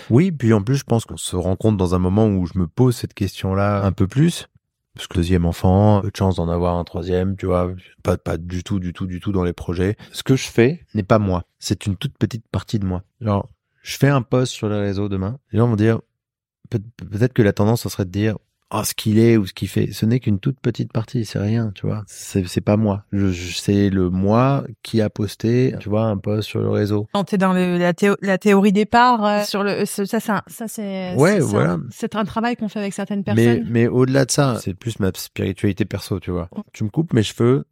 Oui, puis en plus, je pense qu'on se rend compte dans un moment où je me pose cette question-là un peu plus. Parce que deuxième enfant, peu de chance d'en avoir un troisième, tu vois, pas, pas du tout, du tout, du tout dans les projets. Ce que je fais n'est pas moi. C'est une toute petite partie de moi. Genre, je fais un post sur les réseaux demain. Les gens vont dire, peut- peut-être que la tendance, ça serait de dire, oh, ce qu'il est ou ce qu'il fait. Ce n'est qu'une toute petite partie, c'est rien, tu vois. C'est, c'est pas moi. Je, je- c'est le moi qui a posté, tu vois, un post sur le réseau. Quand t'es dans le, la, théo- la théorie départ euh, sur le ça c'est un- ça c'est Ouais, c'est- voilà. c'est un travail qu'on fait avec certaines Mais, personnes. mais au-delà de ça, c'est plus ma spiritualité perso, tu vois. Tu me coupes mes cheveux.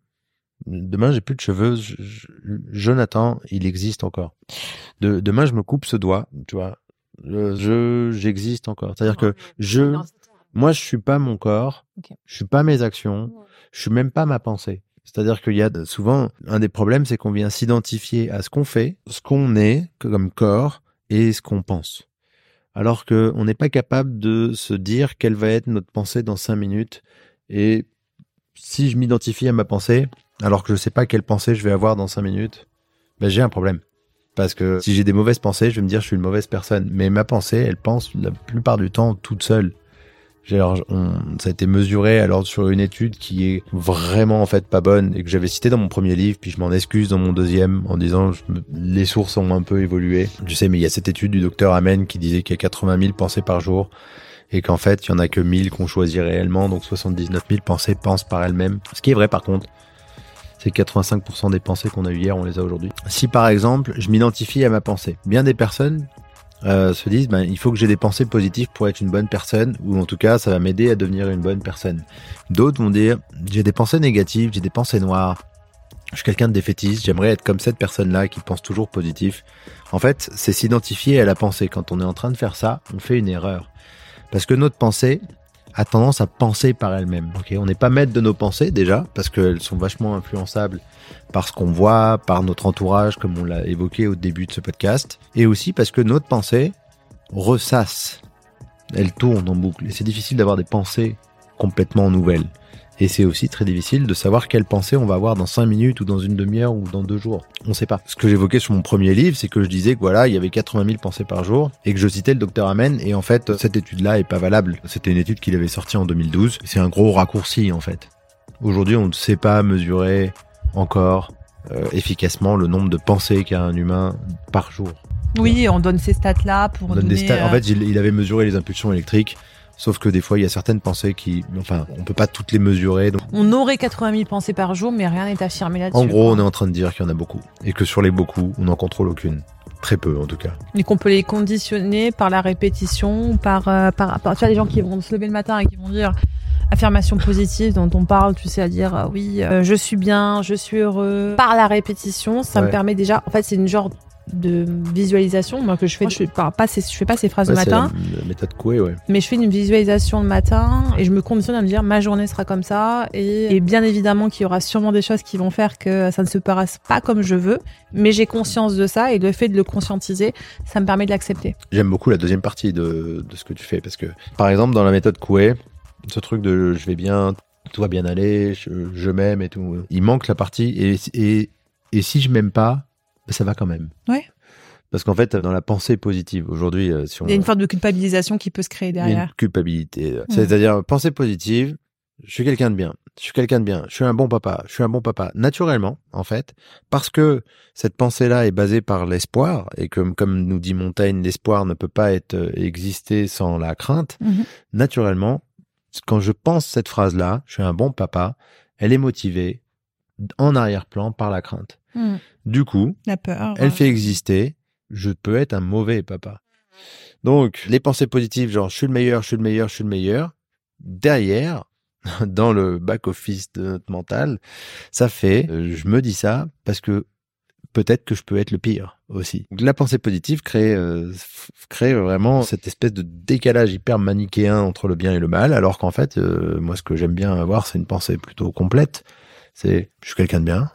Demain, j'ai plus de cheveux. Je- je- Jonathan, il existe encore. De, demain, je me coupe ce doigt, tu vois. Je, je- j'existe encore. C'est-à-dire que je, moi, je suis pas mon corps. Ok. Je suis pas mes actions. Je suis même pas ma pensée. C'est-à-dire qu'il y a souvent un des problèmes, c'est qu'on vient s'identifier à ce qu'on fait, ce qu'on est comme corps et ce qu'on pense. Alors que on n'est pas capable de se dire quelle va être notre pensée dans cinq minutes. Et si je m'identifie à ma pensée, alors que je sais pas quelle pensée je vais avoir dans cinq minutes, ben j'ai un problème. Parce que si j'ai des mauvaises pensées, je vais me dire je suis une mauvaise personne. Mais ma pensée, elle pense la plupart du temps toute seule. Alors, on- ça a été mesuré alors sur une étude qui est vraiment en fait pas bonne et que j'avais cité dans mon premier livre, puis je m'en excuse dans mon deuxième en disant les sources ont un peu évolué. Je sais, mais il y a cette étude du docteur Amen qui disait qu'il y a 80 000 pensées par jour et qu'en fait il y en a que 1000 qu'on choisit réellement, donc 79 000 pensées pensent par elles-mêmes. Ce qui est vrai par contre, c'est que 85% des pensées qu'on a eues hier, on les a aujourd'hui. Si par exemple je m'identifie à ma pensée, bien des personnes euh, se disent ben, il faut que j'ai des pensées positives pour être une bonne personne, ou en tout cas ça va m'aider à devenir une bonne personne. D'autres vont dire j'ai des pensées négatives, j'ai des pensées noires, je suis quelqu'un de défaitiste, j'aimerais être comme cette personne-là qui pense toujours positif. En fait, c'est s'identifier à la pensée. Quand on est en train de faire ça, on fait une erreur. Parce que notre pensée a tendance à penser par elle-même. on n'est pas maître de nos pensées déjà, parce qu'elles sont vachement influençables par ce qu'on voit, par notre entourage, comme on l'a évoqué au début de ce podcast, et aussi parce que notre pensée ressasse, elle tourne en boucle, et c'est difficile d'avoir des pensées complètement nouvelles. Et c'est aussi très difficile de savoir quelle pensée on va avoir dans 5 minutes ou dans une demi-heure ou dans deux jours. On sait pas. Ce que j'évoquais sur mon premier livre, c'est que je disais que voilà, il y avait 80 000 pensées par jour et que je citais le docteur Amen. Et en fait, cette étude-là est pas valable. C'était une étude qu'il avait sortie en 2012. C'est un gros raccourci, en fait. Aujourd'hui, on ne sait pas mesurer encore euh, efficacement le nombre de pensées qu'a un humain par jour. Oui, on donne ces stats là pour On donne donner, des stats. En euh, fait, il, il avait mesuré les impulsions électriques. Sauf que des fois, il y a certaines pensées qui, enfin, on peut pas toutes les mesurer. Donc, on aurait 80 000 pensées par jour, mais rien n'est affirmé là-dessus. en gros, on est en train de dire qu'il y en a beaucoup. Et que sur les beaucoup, on n'en contrôle aucune. Très peu, en tout cas. Et qu'on peut les conditionner par la répétition, par, euh, par, par, tu vois, les gens qui vont se lever le matin et qui vont dire affirmation positive dont on parle, tu sais, à dire euh, oui, euh, je suis bien, je suis heureux. Par la répétition, ça me permet déjà, en fait, c'est une genre de visualisation, moi que je fais, je fais pas, pas ces, je fais pas ces phrases Ouais, le matin, la, la méthode Coué, ouais. mais je fais une visualisation le matin et je me conditionne à me dire ma journée sera comme ça et, et bien évidemment qu'il y aura sûrement des choses qui vont faire que ça ne se passe pas comme je veux, mais j'ai conscience de ça et le fait de le conscientiser, ça me permet de l'accepter. J'aime beaucoup la deuxième partie de, de ce que tu fais parce que, par exemple, dans la méthode Coué, ce truc de je vais bien, tout va bien aller, je, je m'aime et tout, il manque la partie et, et, et si je m'aime pas, ça va quand même. Ouais. Parce qu'en fait, dans la pensée positive, aujourd'hui, euh, si on. Il y a une forme de culpabilisation qui peut se créer il y a derrière. une culpabilité. C'est-à-dire, pensée positive, je suis quelqu'un de bien, je suis quelqu'un de bien, je suis un bon papa, je suis un bon papa, naturellement, en fait, parce que cette pensée-là est basée par l'espoir, et que, comme nous dit Montaigne, l'espoir ne peut pas être euh, exister sans la crainte, Mhm. naturellement, quand je pense cette phrase-là, je suis un bon papa, elle est motivée en arrière-plan par la crainte. Mhm. Du coup, La peur. elle fait exister, je peux être un mauvais papa. Donc, les pensées positives, genre je suis le meilleur, je suis le meilleur, je suis le meilleur, derrière, dans le back-office de notre mental, ça fait, euh, je me dis ça parce que peut-être que je peux être le pire aussi. Donc, la pensée positive crée, euh, crée vraiment cette espèce de décalage hyper manichéen entre le bien et le mal, alors qu'en fait, euh, moi, ce que j'aime bien avoir, c'est une pensée plutôt complète. C'est, je suis quelqu'un de bien,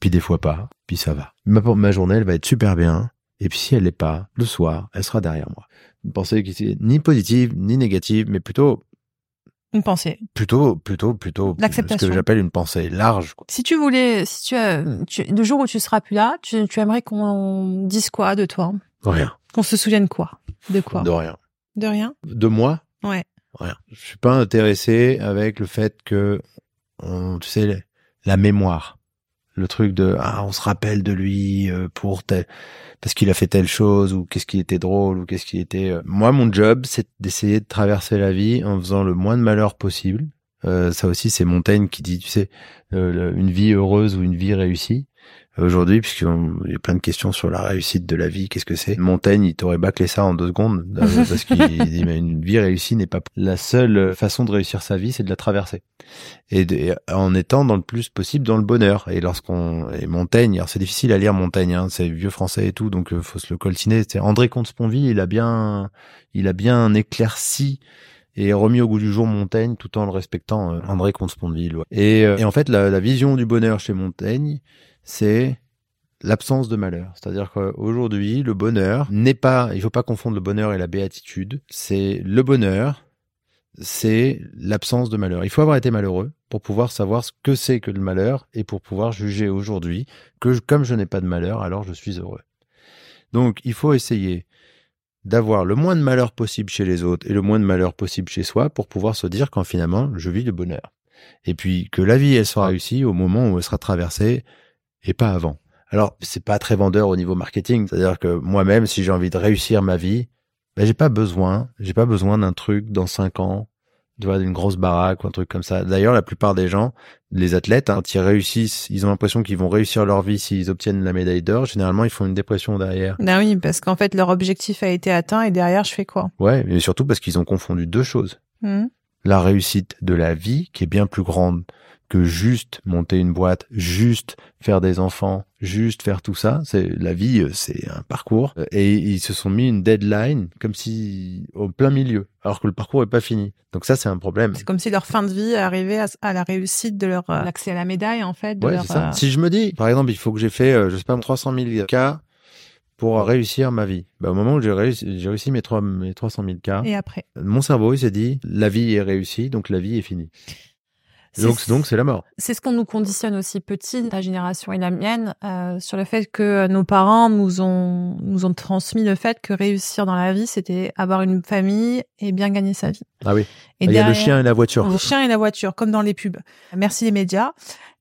puis des fois pas, puis ça va. Ma, ma journée, elle va être super bien, et puis si elle l'est pas, le soir, elle sera derrière moi. Une pensée qui est ni positive, ni négative, mais plutôt, Une pensée. plutôt, plutôt, plutôt, ce L'acceptation. que j'appelle une pensée large. quoi. Si tu voulais, si tu, as- tu- le jour où tu seras plus là, tu, tu aimerais qu'on dise quoi de toi? Rien. Qu'on se souvienne quoi? De quoi? De rien. De rien? De moi, Ouais. rien. Je suis pas intéressé avec le fait que, on- tu sais, la mémoire. Le truc de, ah, on se rappelle de lui euh, pour tel, parce qu'il a fait telle chose, ou qu'est-ce qui était drôle, ou qu'est-ce qui était... euh. Moi, mon job, c'est d'essayer de traverser la vie en faisant le moins de malheur possible. Euh, ça aussi, c'est Montaigne qui dit, tu sais, euh, une vie heureuse ou une vie réussie. Aujourd'hui, puisqu'il y a plein de questions sur la réussite de la vie, qu'est-ce que c'est? Montaigne, il t'aurait bâclé ça en deux secondes, euh, parce qu'il dit, mais une vie réussie n'est pas... La seule façon de réussir sa vie, c'est de la traverser. Et, de- et en étant dans le plus possible dans le bonheur. Et lorsqu'on... Et Montaigne, alors c'est difficile à lire Montaigne, hein, c'est vieux français et tout, donc euh, faut se le coltiner. C'est André Comte-Sponville, il a bien... Il a bien éclairci et remis au goût du jour Montaigne tout en le respectant euh, André Comte-Sponville. ouais. Et, et en fait, la, la vision du bonheur chez Montaigne, c'est l'absence de malheur. C'est-à-dire qu'aujourd'hui, le bonheur n'est pas, il faut pas confondre le bonheur et la béatitude. C'est le bonheur, c'est l'absence de malheur. Il faut avoir été malheureux pour pouvoir savoir ce que c'est que le malheur et pour pouvoir juger aujourd'hui que comme je n'ai pas de malheur, alors je suis heureux. Donc, il faut essayer d'avoir le moins de malheur possible chez les autres et le moins de malheur possible chez soi pour pouvoir se dire quand finalement je vis le bonheur. Et puis que la vie elle sera réussie au moment où elle sera traversée et pas avant. Alors c'est pas très vendeur au niveau marketing, c'est-à-dire que moi-même si j'ai envie de réussir ma vie, ben j'ai pas besoin, j'ai pas besoin d'un truc dans cinq ans, d'une grosse baraque ou un truc comme ça. D'ailleurs la plupart des gens, les athlètes, hein, quand ils réussissent, ils ont l'impression qu'ils vont réussir leur vie s'ils obtiennent la médaille d'or. Généralement ils font une dépression derrière. Ben oui, parce qu'en fait, leur objectif a été atteint et derrière, je fais quoi? Ouais, mais surtout parce qu'ils ont confondu deux choses. Mhm. La réussite de la vie, qui est bien plus grande que juste monter une boîte, juste faire des enfants, juste faire tout ça. C'est la vie, euh, c'est un parcours. Euh, Et ils se sont mis une deadline comme si au plein milieu, alors que le parcours est pas fini. Donc ça, c'est un problème. C'est comme si leur fin de vie arrivait à, à la réussite de leur euh, l'accès à la médaille, en fait. De Ouais, leur, c'est ça. euh, Si je me dis, par exemple, il faut que j'ai fait, euh, je sais pas, 300 000 cas pour réussir ma vie. Bah, au moment où j'ai réussi, j'ai réussi mes, trois- mes 300 000 cas, Et après? mon cerveau, il s'est dit, la vie est réussie, donc la vie est finie. Donc, C'est- donc c'est la mort. C'est ce qu'on nous conditionne aussi petit, ta génération et la mienne, euh, sur le fait que nos parents nous ont nous ont transmis le fait que réussir dans la vie, c'était avoir une famille et bien gagner sa vie. Ah oui. Et il y a le chien et la voiture. Le chien et la voiture, comme dans les pubs. Merci les médias.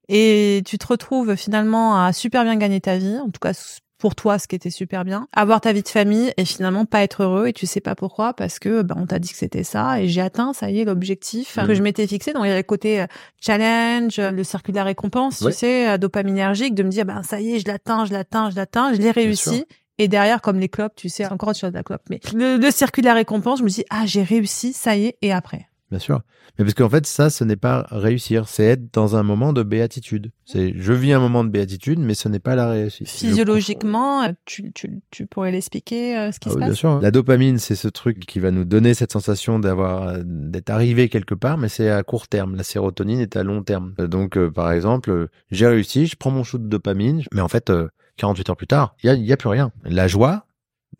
Et tu te retrouves finalement à super bien gagner ta vie, en tout cas pour toi, ce qui était super bien, avoir ta vie de famille et finalement pas être heureux et tu sais pas pourquoi parce que ben, on t'a dit que c'était ça et j'ai atteint, ça y est, l'objectif que je m'étais fixé. Donc il y a le côté challenge, le circuit de la récompense, Ouais. tu sais, euh, dopaminergique, de me dire ben ça y est, je l'atteins, je l'atteins, je l'atteins, je l'ai réussi. Et derrière, comme les clopes, tu sais, encore autre chose la clope. Mais le, le circuit de la récompense, je me dis ah j'ai réussi, ça y est, et après. Bien sûr. Mais parce qu'en fait, ça, ce n'est pas réussir. C'est être dans un moment de béatitude. C'est, je vis un moment de béatitude, mais ce n'est pas la réussite. Physiologiquement, euh, tu, tu, tu pourrais l'expliquer, euh, ce qui Ah se oui, passe bien sûr. La dopamine, c'est ce truc qui va nous donner cette sensation d'avoir, euh, d'être arrivé quelque part, mais c'est à court terme. La sérotonine est à long terme. Donc, euh, par exemple, euh, j'ai réussi, je prends mon shoot de dopamine, mais en fait, euh, 48 heures plus tard, il y a, plus rien. La joie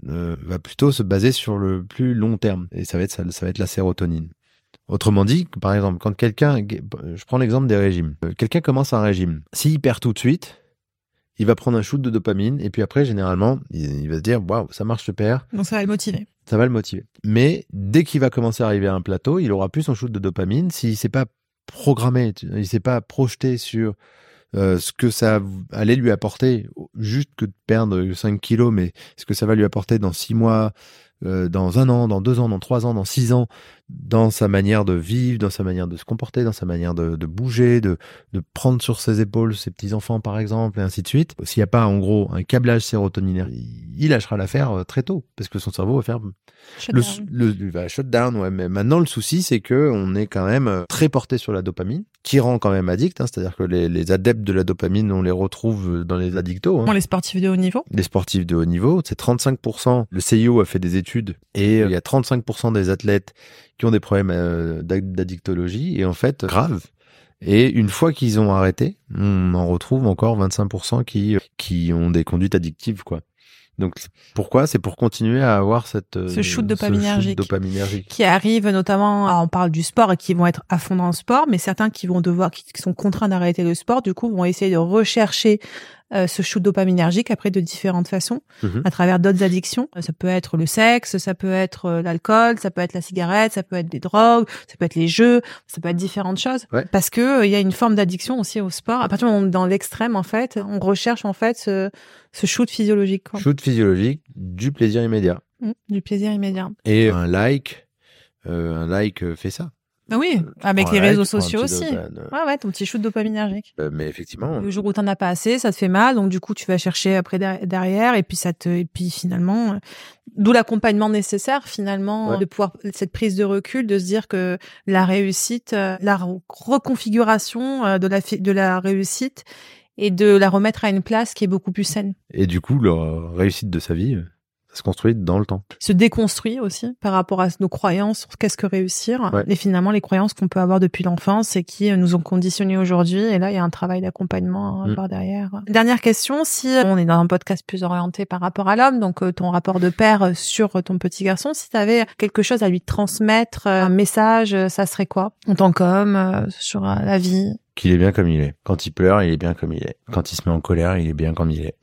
euh, va plutôt se baser sur le plus long terme, et ça va être ça, ça va être la sérotonine. Autrement dit, par exemple, quand quelqu'un, je prends l'exemple des régimes. Euh, Quelqu'un commence un régime. S'il perd tout de suite, il va prendre un shoot de dopamine et puis après, généralement, il, va se dire, waouh, ça marche super, Donc ça va le motiver. ça va le motiver. Mais dès qu'il va commencer à arriver à un plateau, il aura plus son shoot de dopamine s'il s'est pas programmé, il s'est pas projeté sur euh, ce que ça allait lui apporter, juste que de perdre 5 kilos, mais ce que ça va lui apporter dans 6 mois, euh, dans un an, dans deux ans, dans trois ans, dans six ans, dans sa manière de vivre, dans sa manière de se comporter, dans sa manière de, de bouger, de, de prendre sur ses épaules ses petits-enfants, par exemple, et ainsi de suite. S'il n'y a pas, en gros, un câblage sérotoninaire, il lâchera l'affaire euh, très tôt, parce que son cerveau va faire le, Shutdown. le, il va shut down, ouais. Mais maintenant, le souci, c'est que on est quand même euh, très porté sur la dopamine, qui rend quand même addict. Hein, C'est-à-dire que les, les adeptes de la dopamine, on les retrouve dans les addictos. hein. Les sportifs de haut niveau. Les sportifs de haut niveau, c'est 35%. Le CIO a fait des études et euh, il y a 35% des athlètes qui ont des problèmes euh, d'add- d'addictologie et en fait grave. Et une fois qu'ils ont arrêté, on en retrouve encore 25% qui euh, qui ont des conduites addictives quoi. Donc pourquoi? C'est pour continuer à avoir cette euh, Ce shoot dopaminergique. dopaminergique. qui arrivent notamment, ah, on parle du sport et qui vont être à fond dans le sport, mais certains qui vont devoir, qui sont contraints d'arrêter le sport, du coup, vont essayer de rechercher euh, ce shoot dopaminergique après de différentes façons, Mhm. à travers d'autres addictions. Ça peut être le sexe, ça peut être euh, l'alcool, ça peut être la cigarette, ça peut être des drogues, ça peut être les jeux, ça peut être différentes choses. Ouais. Parce que euh, il y a une forme d'addiction aussi au sport. À partir du moment où on est dans l'extrême, en fait, on recherche en fait ce, ce shoot physiologique, quoi. Shoot physiologique, du plaisir immédiat. Mm, du plaisir immédiat. Et un like, euh, un like euh, fait ça. Ah oui, avec Prends les réseaux sociaux aussi. dopamine, euh, Ouais, ouais, ton petit shoot dopaminergique. euh, mais effectivement, Le jour où t'en as pas assez, ça te fait mal, donc du coup tu vas chercher après der- derrière, et puis ça te, et puis finalement, euh, d'où l'accompagnement nécessaire finalement Ouais. de pouvoir cette prise de recul, de se dire que la réussite, euh, la re- reconfiguration euh, de la de la réussite et de la remettre à une place qui est beaucoup plus saine, Et du coup, la réussite de sa vie, euh, ça se construit dans le temps. se déconstruit aussi par rapport à nos croyances sur qu'est-ce que réussir, Ouais. et finalement les croyances qu'on peut avoir depuis l'enfance et qui euh, nous ont conditionnés aujourd'hui. Et là, il y a un travail d'accompagnement à Mm. voir derrière. Dernière question, si euh, on est dans un podcast plus orienté par rapport à l'homme, donc euh, ton rapport de père sur ton petit garçon, si tu avais quelque chose à lui transmettre, un message, ça serait quoi? En tant qu'homme sur la vie Qu'il est bien comme il est. Quand il pleure, il est bien comme il est. Quand il se met en colère, il est bien comme il est.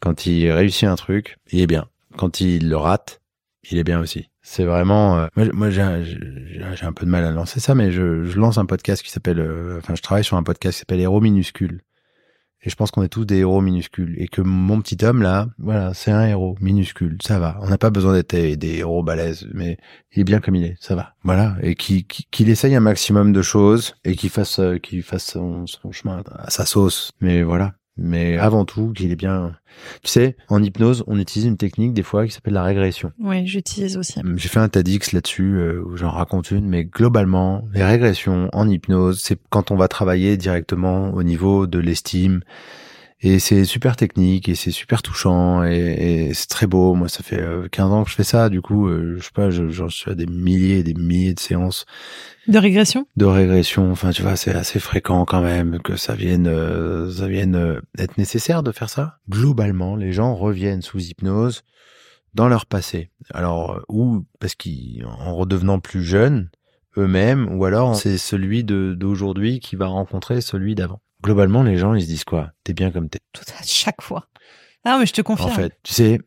Quand il réussit un truc, il est bien. Quand il le rate, il est bien aussi. C'est vraiment. euh, moi, j'ai un peu de mal à lancer ça, mais je, je lance un podcast qui s'appelle. euh, enfin, je travaille sur un podcast qui s'appelle Héros minuscules. Et je pense qu'on est tous des héros minuscules. Et que mon petit homme, là, voilà, c'est un héros minuscule. Ça va. On n'a pas besoin d'être des, héros balèzes, mais il est bien comme il est. Ça va. Voilà. Et qu'il qu'il essaye un maximum de choses et qu'il fasse, euh, qu'il fasse son chemin à sa sauce. Mais voilà. Mais avant tout, qu'il est bien. Tu sais, en hypnose, on utilise une technique des fois qui s'appelle la régression. Oui, j'utilise aussi. J'ai fait un TEDx là-dessus euh, où j'en raconte une, mais globalement, les régressions en hypnose, c'est quand on va travailler directement au niveau de l'estime. Et c'est super technique et c'est super touchant et, et c'est très beau. Moi, ça fait euh, 15 ans que je fais ça. Du coup, euh, je sais pas, je- suis à des milliers et des milliers de séances De régression? De régression. Enfin, tu vois, c'est assez fréquent quand même que ça vienne, euh, ça vienne euh, être nécessaire de faire ça. Globalement, les gens reviennent sous hypnose dans leur passé. Alors, euh, ou parce qu'en redevenant plus jeunes eux-mêmes, ou alors c'est celui d'aujourd'hui qui va rencontrer celui d'avant. Globalement, les gens, ils se disent quoi? T'es bien comme t'es. Tout à chaque fois. Ah, mais je te confirme. En fait, tu sais,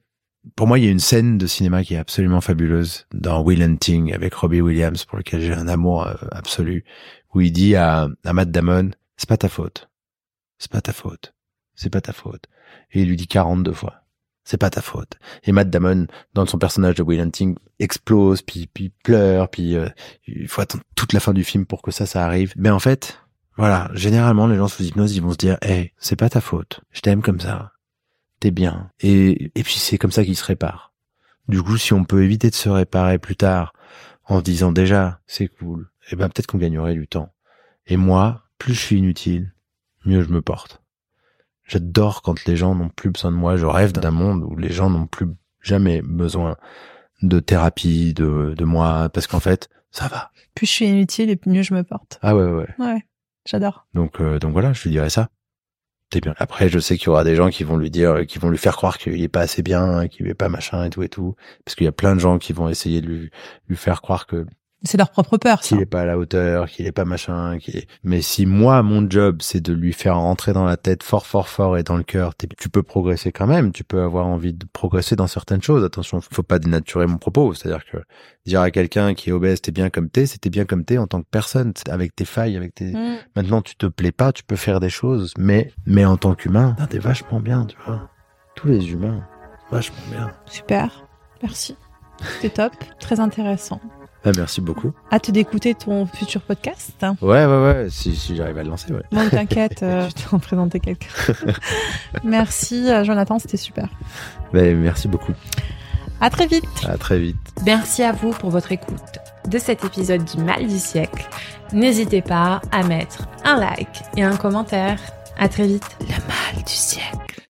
pour moi, il y a une scène de cinéma qui est absolument fabuleuse dans Will Hunting avec Robbie Williams, pour lequel j'ai un amour euh, absolu, où il dit à, à Matt Damon, c'est pas ta faute. C'est pas ta faute. C'est pas ta faute. Et il lui dit 42 fois. C'est pas ta faute. Et Matt Damon, dans son personnage de Will Hunting, explose, puis, puis pleure, puis euh, il faut attendre toute la fin du film pour que ça, ça arrive. Mais en fait, voilà, généralement, les gens sous hypnose, ils vont se dire, hey, c'est pas ta faute. Je t'aime comme ça t'es bien. Et, et puis c'est comme ça qu'il se répare. Du coup, si on peut éviter de se réparer plus tard en disant déjà c'est cool, et ben peut-être qu'on gagnerait du temps. Et moi, plus je suis inutile, mieux je me porte. J'adore quand les gens n'ont plus besoin de moi. Je rêve d'un monde où les gens n'ont plus jamais besoin de thérapie, de, de moi, parce qu'en fait, ça va. Plus je suis inutile et mieux je me porte. Ah ouais, ouais. Ouais, j'adore. Donc, euh, donc voilà, je lui dirais ça. C'est bien. Après, je sais qu'il y aura des gens qui vont lui dire, qui vont lui faire croire qu'il est pas assez bien, qu'il est pas machin et tout et tout. Parce qu'il y a plein de gens qui vont essayer de lui faire croire que C'est leur propre peur, ça. qu'il est pas à la hauteur, qu'il est pas machin, qu'il est... Mais si moi, mon job, c'est de lui faire rentrer dans la tête fort, fort, fort et dans le cœur, tu peux progresser quand même. Tu peux avoir envie de progresser dans certaines choses. Attention, faut pas dénaturer mon propos. C'est-à-dire que dire à quelqu'un qui est obèse, t'es bien comme t'es, c'était bien comme t'es en tant que personne, avec tes failles, avec tes... Mm. Maintenant, tu te plais pas, tu peux faire des choses, mais, mais en tant qu'humain, t'es vachement bien, tu vois. Tous les humains, vachement bien. Super. Merci. C'est top. Très intéressant. Ah, merci beaucoup. Hâte d'écouter ton futur podcast. hein. Ouais, ouais, ouais, si, si j'arrive à le lancer, ouais. Bon, t'inquiète, euh, je vais en présenter quelqu'un. Merci, euh, Jonathan, c'était super. Ben, merci beaucoup. À très vite. À très vite. Merci à vous pour votre écoute de cet épisode du mal du siècle. N'hésitez pas à mettre un like et un commentaire. À très vite. Le mal du siècle.